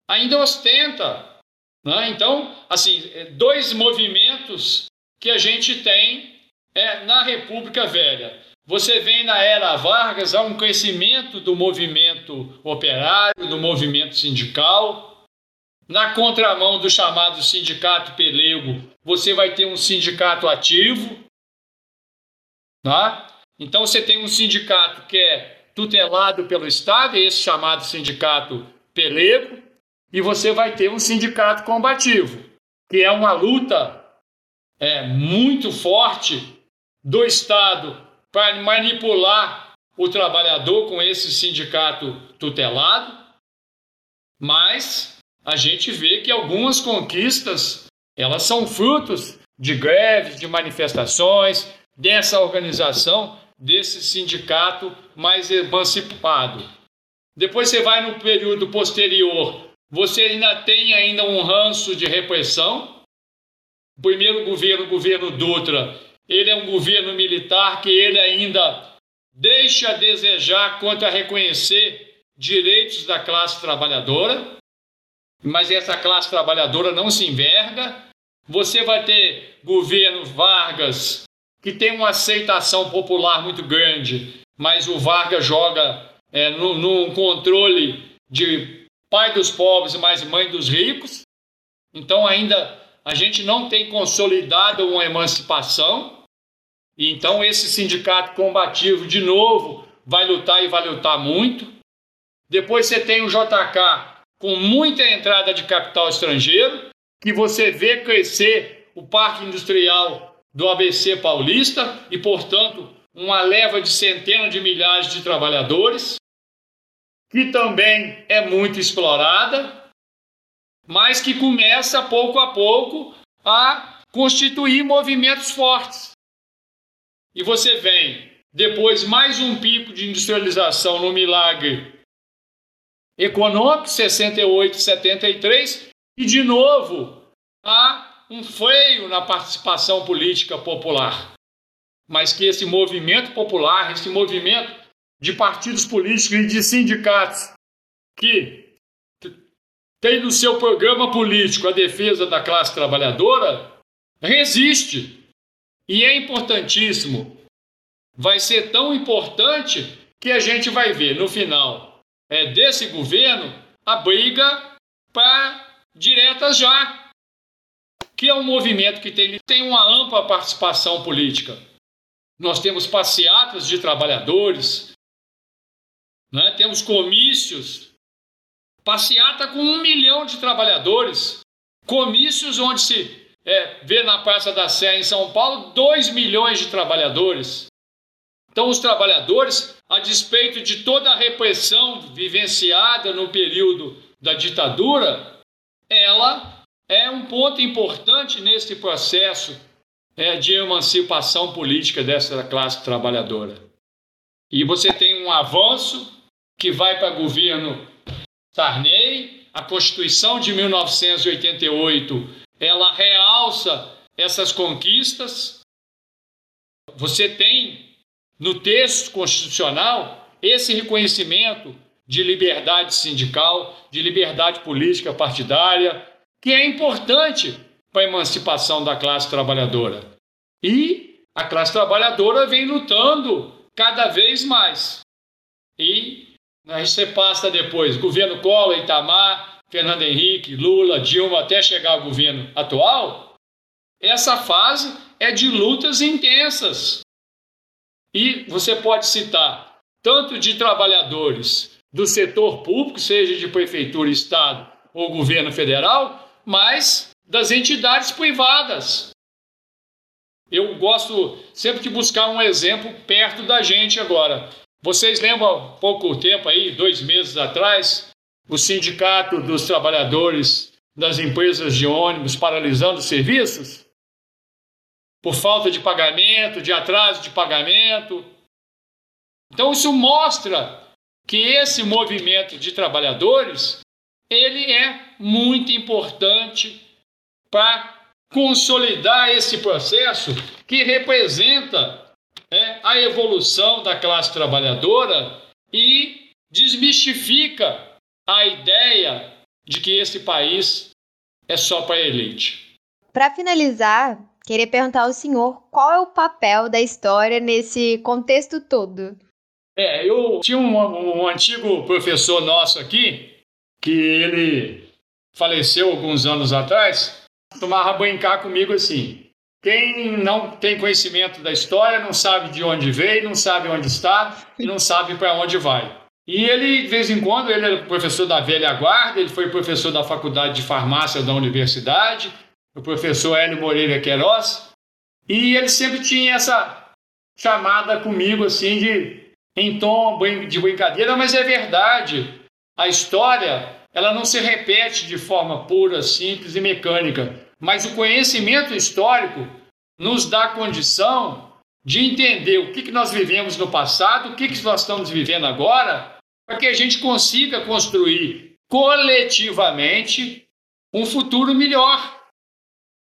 ainda ostenta. Né? Então, assim, dois movimentos que a gente tem é, na República Velha. Você vem na era Vargas, há um crescimento do movimento operário, do movimento sindical. Na contramão do chamado sindicato pelego, você vai ter um sindicato ativo. Tá? Então você tem um sindicato que é tutelado pelo Estado, esse chamado sindicato pelego, e você vai ter um sindicato combativo, que é uma luta é, muito forte do Estado para manipular o trabalhador com esse sindicato tutelado, mas a gente vê que algumas conquistas elas são frutos de greves, de manifestações, dessa organização, desse sindicato mais emancipado. Depois você vai no período posterior, você ainda tem ainda um ranço de repressão, o primeiro governo, o governo Dutra, ele é um governo militar que ele ainda deixa a desejar quanto a reconhecer direitos da classe trabalhadora, mas essa classe trabalhadora não se enverga. Você vai ter governo Vargas, que tem uma aceitação popular muito grande, mas o Vargas joga é, no controle de pai dos pobres, mas mãe dos ricos. Então ainda a gente não tem consolidado uma emancipação, e então esse sindicato combativo, de novo, vai lutar e vai lutar muito. Depois você tem o JK com muita entrada de capital estrangeiro, que você vê crescer o parque industrial do ABC paulista e, portanto, uma leva de centenas de milhares de trabalhadores, que também é muito explorada, mas que começa pouco a pouco a constituir movimentos fortes. E você vem, depois, mais um pico de industrialização no milagre econômico, 68, 73, e de novo há um freio na participação política popular. Mas que esse movimento popular, esse movimento de partidos políticos e de sindicatos que tem no seu programa político a defesa da classe trabalhadora, resiste. E é importantíssimo. Vai ser tão importante que a gente vai ver no final é, desse governo a briga para diretas já. Que é um movimento que tem, tem uma ampla participação política. Nós temos passeatas de trabalhadores, né? temos comícios, passeata com um milhão de trabalhadores, comícios onde se é, vê na Praça da Sé em São Paulo dois milhões de trabalhadores. Então, os trabalhadores, a despeito de toda a repressão vivenciada no período da ditadura, ela é um ponto importante nesse processo é, de emancipação política dessa classe trabalhadora. E você tem um avanço que vai para o governo Sarney, a Constituição de 1988, ela realça essas conquistas. Você tem no texto constitucional esse reconhecimento de liberdade sindical, de liberdade política partidária, que é importante para a emancipação da classe trabalhadora. E a classe trabalhadora vem lutando cada vez mais. E a gente passa depois, governo Collor, Itamar, Fernando Henrique, Lula, Dilma, até chegar ao governo atual, essa fase é de lutas intensas. E você pode citar tanto de trabalhadores do setor público, seja de prefeitura, estado ou governo federal, mas das entidades privadas. Eu gosto sempre de buscar um exemplo perto da gente agora. Vocês lembram há pouco tempo aí, dois meses atrás, o Sindicato dos Trabalhadores das Empresas de Ônibus paralisando os serviços? Por falta de pagamento, de atraso de pagamento. Então isso mostra que esse movimento de trabalhadores ele é muito importante para consolidar esse processo que representa é, a evolução da classe trabalhadora e desmistifica a ideia de que esse país é só para a elite. Para finalizar, queria perguntar ao senhor qual é o papel da história nesse contexto todo. É, eu tinha um, um antigo professor nosso aqui que ele faleceu alguns anos atrás, tomava brincar comigo assim: quem não tem conhecimento da história não sabe de onde veio, não sabe onde está e não sabe para onde vai. E ele, de vez em quando, ele era professor da velha guarda, ele foi professor da faculdade de farmácia da universidade, o professor Hélio Moreira Queiroz, e ele sempre tinha essa chamada comigo, assim, de em tom de brincadeira, mas é verdade. A história, ela não se repete de forma pura, simples e mecânica, mas o conhecimento histórico nos dá condição de entender o que, que nós vivemos no passado, o que, que nós estamos vivendo agora, para que a gente consiga construir coletivamente um futuro melhor.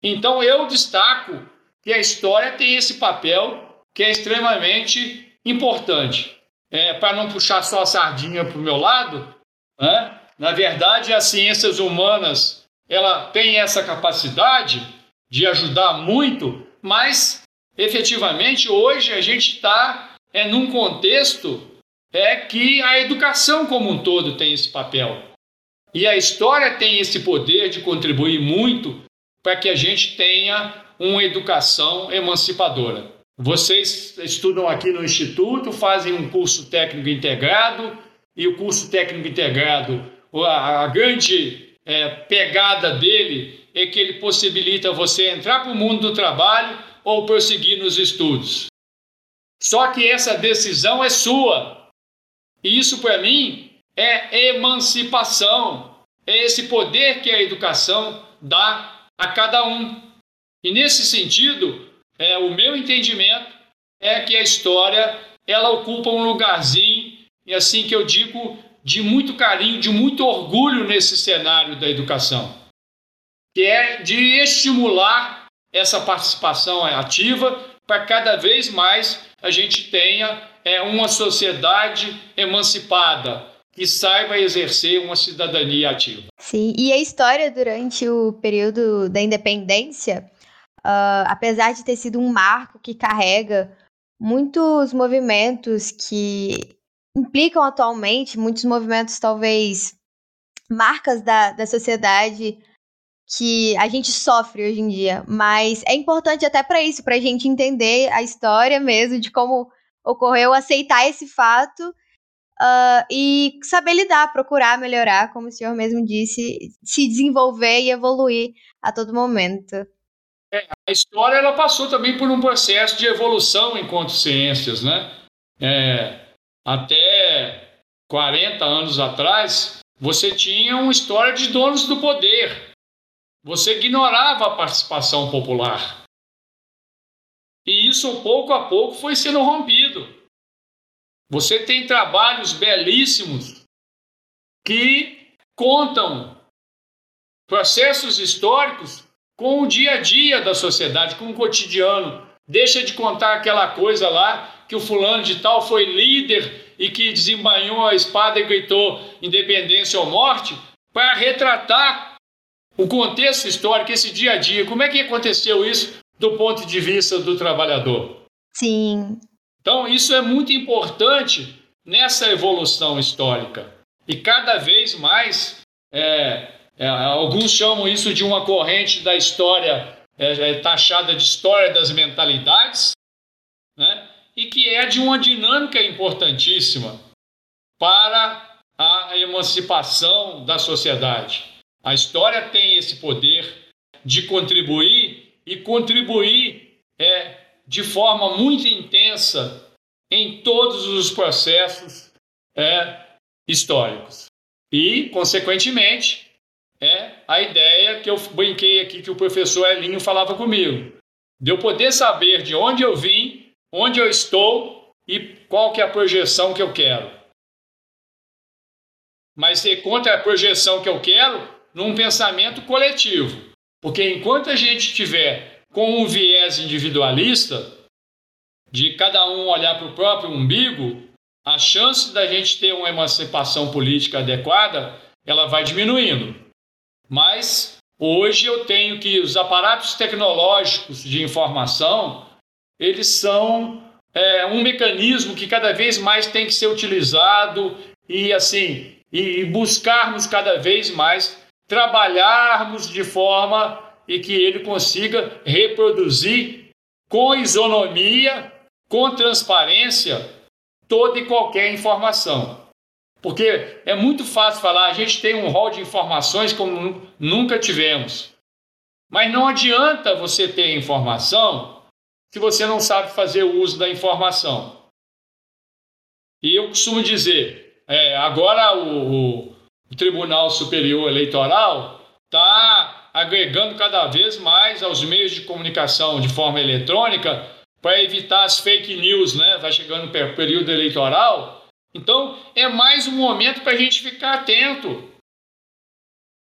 Então eu destaco que a história tem esse papel que é extremamente importante. É, para não puxar só a sardinha para o meu lado, né? Na verdade, as ciências humanas ela tem essa capacidade de ajudar muito, mas efetivamente hoje a gente está é, num contexto é que a educação como um todo tem esse papel. E a história tem esse poder de contribuir muito para que a gente tenha uma educação emancipadora. Vocês estudam aqui no Instituto, fazem um curso técnico integrado, e o curso técnico integrado, a, grande é, pegada dele é que ele possibilita você entrar para o mundo do trabalho ou prosseguir nos estudos. Só que essa decisão é sua. E isso, para mim, é emancipação. É esse poder que a educação dá a cada um. E nesse sentido, é, o meu entendimento é que a história ela ocupa um lugarzinho, e assim que eu digo, de muito carinho, de muito orgulho nesse cenário da educação, que é de estimular essa participação ativa para cada vez mais a gente tenha é, uma sociedade emancipada que saiba exercer uma cidadania ativa. Sim, e a história durante o período da independência, uh, apesar de ter sido um marco que carrega muitos movimentos que implicam atualmente muitos movimentos, talvez marcas da, da sociedade que a gente sofre hoje em dia, mas é importante até para isso, para a gente entender a história mesmo de como ocorreu, aceitar esse fato uh, e saber lidar, procurar melhorar, como o senhor mesmo disse, se desenvolver e evoluir a todo momento. É, a história ela passou também por um processo de evolução enquanto ciências, né? É, até 40 anos atrás, você tinha uma história de donos do poder. Você ignorava a participação popular. E isso, pouco a pouco, foi sendo rompido. Você tem trabalhos belíssimos que contam processos históricos com o dia a dia da sociedade, com o cotidiano. Deixa de contar aquela coisa lá que o fulano de tal foi líder e que desembainhou a espada e gritou independência ou morte, para retratar o contexto histórico, esse dia a dia. Como é que aconteceu isso do ponto de vista do trabalhador? Sim. Então, isso é muito importante nessa evolução histórica. E cada vez mais, é, é, alguns chamam isso de uma corrente da história, é, é taxada de história das mentalidades? Que é de uma dinâmica importantíssima para a emancipação da sociedade. A história tem esse poder de contribuir e contribuir é de forma muito intensa em todos os processos é, históricos. E, consequentemente, é a ideia que eu brinquei aqui que o professor Elinho falava comigo, de eu poder saber de onde eu vim onde eu estou e qual que é a projeção que eu quero. Mas ser contra a projeção que eu quero num pensamento coletivo. Porque enquanto a gente tiver com um viés individualista, de cada um olhar para o próprio umbigo, a chance da gente ter uma emancipação política adequada, ela vai diminuindo. Mas hoje eu tenho que os aparatos tecnológicos de informação eles são é, um mecanismo que cada vez mais tem que ser utilizado e assim e buscarmos cada vez mais trabalharmos de forma e que ele consiga reproduzir com isonomia, com transparência toda e qualquer informação. Porque é muito fácil falar, a gente tem um rol de informações como nunca tivemos. Mas não adianta você ter informação se você não sabe fazer o uso da informação. E eu costumo dizer, é, agora o, o, o Tribunal Superior Eleitoral está agregando cada vez mais aos meios de comunicação de forma eletrônica para evitar as fake news, né? Vai chegando o período eleitoral. Então, é mais um momento para a gente ficar atento.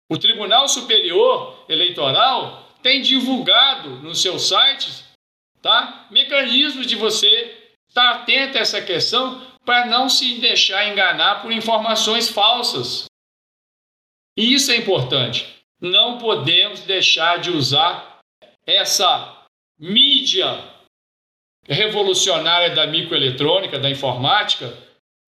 O Tribunal Superior Eleitoral tem divulgado nos seus sites tá? Mecanismos de você estar atento a essa questão para não se deixar enganar por informações falsas. E isso é importante. Não podemos deixar de usar essa mídia revolucionária da microeletrônica, da informática,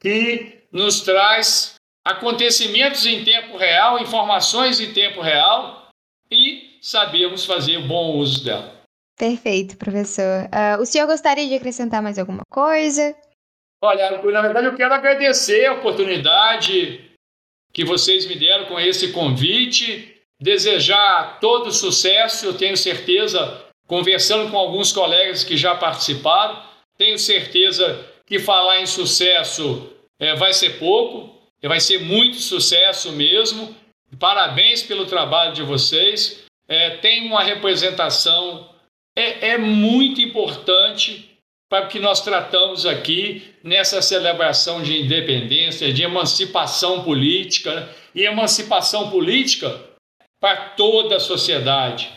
que nos traz acontecimentos em tempo real, informações em tempo real e sabemos fazer bom uso dela. Perfeito, professor. Uh, o senhor gostaria de acrescentar mais alguma coisa? Olha, na verdade eu quero agradecer a oportunidade que vocês me deram com esse convite, desejar todo sucesso, eu tenho certeza, conversando com alguns colegas que já participaram, tenho certeza que falar em sucesso é, vai ser pouco, vai ser muito sucesso mesmo. Parabéns pelo trabalho de vocês. É, tem uma representação é, é muito importante para o que nós tratamos aqui nessa celebração de independência, de emancipação política, né? e emancipação política para toda a sociedade.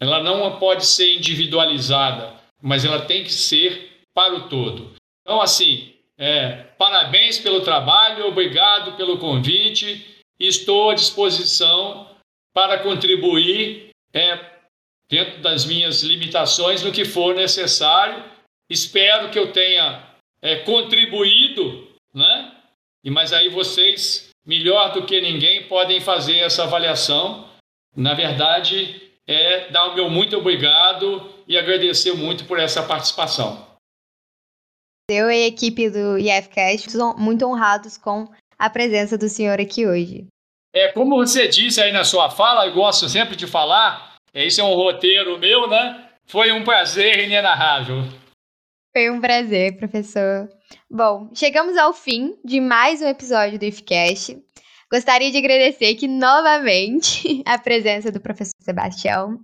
Ela não pode ser individualizada, mas ela tem que ser para o todo. Então, assim, é, parabéns pelo trabalho, obrigado pelo convite, estou à disposição para contribuir é, dentro das minhas limitações, no que for necessário. Espero que eu tenha é, contribuído, né? E mas aí vocês, melhor do que ninguém, podem fazer essa avaliação Na verdade, é dar o meu muito obrigado e agradecer muito por essa participação. Eu e a equipe do IFCast são muito honrados com a presença do senhor aqui hoje. É, como você disse aí na sua fala, eu gosto sempre de falar, esse é um roteiro meu, né? Foi um prazer inenarrável. Foi um prazer, professor. Bom, chegamos ao fim de mais um episódio do IFCast. Gostaria de agradecer aqui novamente [laughs] a presença do professor Sebastião.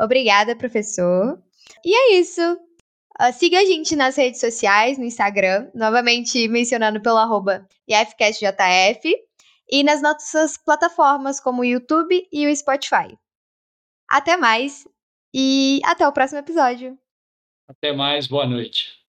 Obrigada, professor. E é isso. Uh, siga a gente nas redes sociais, no Instagram, novamente mencionando pelo arroba IFCastJF, e nas nossas plataformas como o YouTube e o Spotify. Até mais e até o próximo episódio. Até mais, boa noite.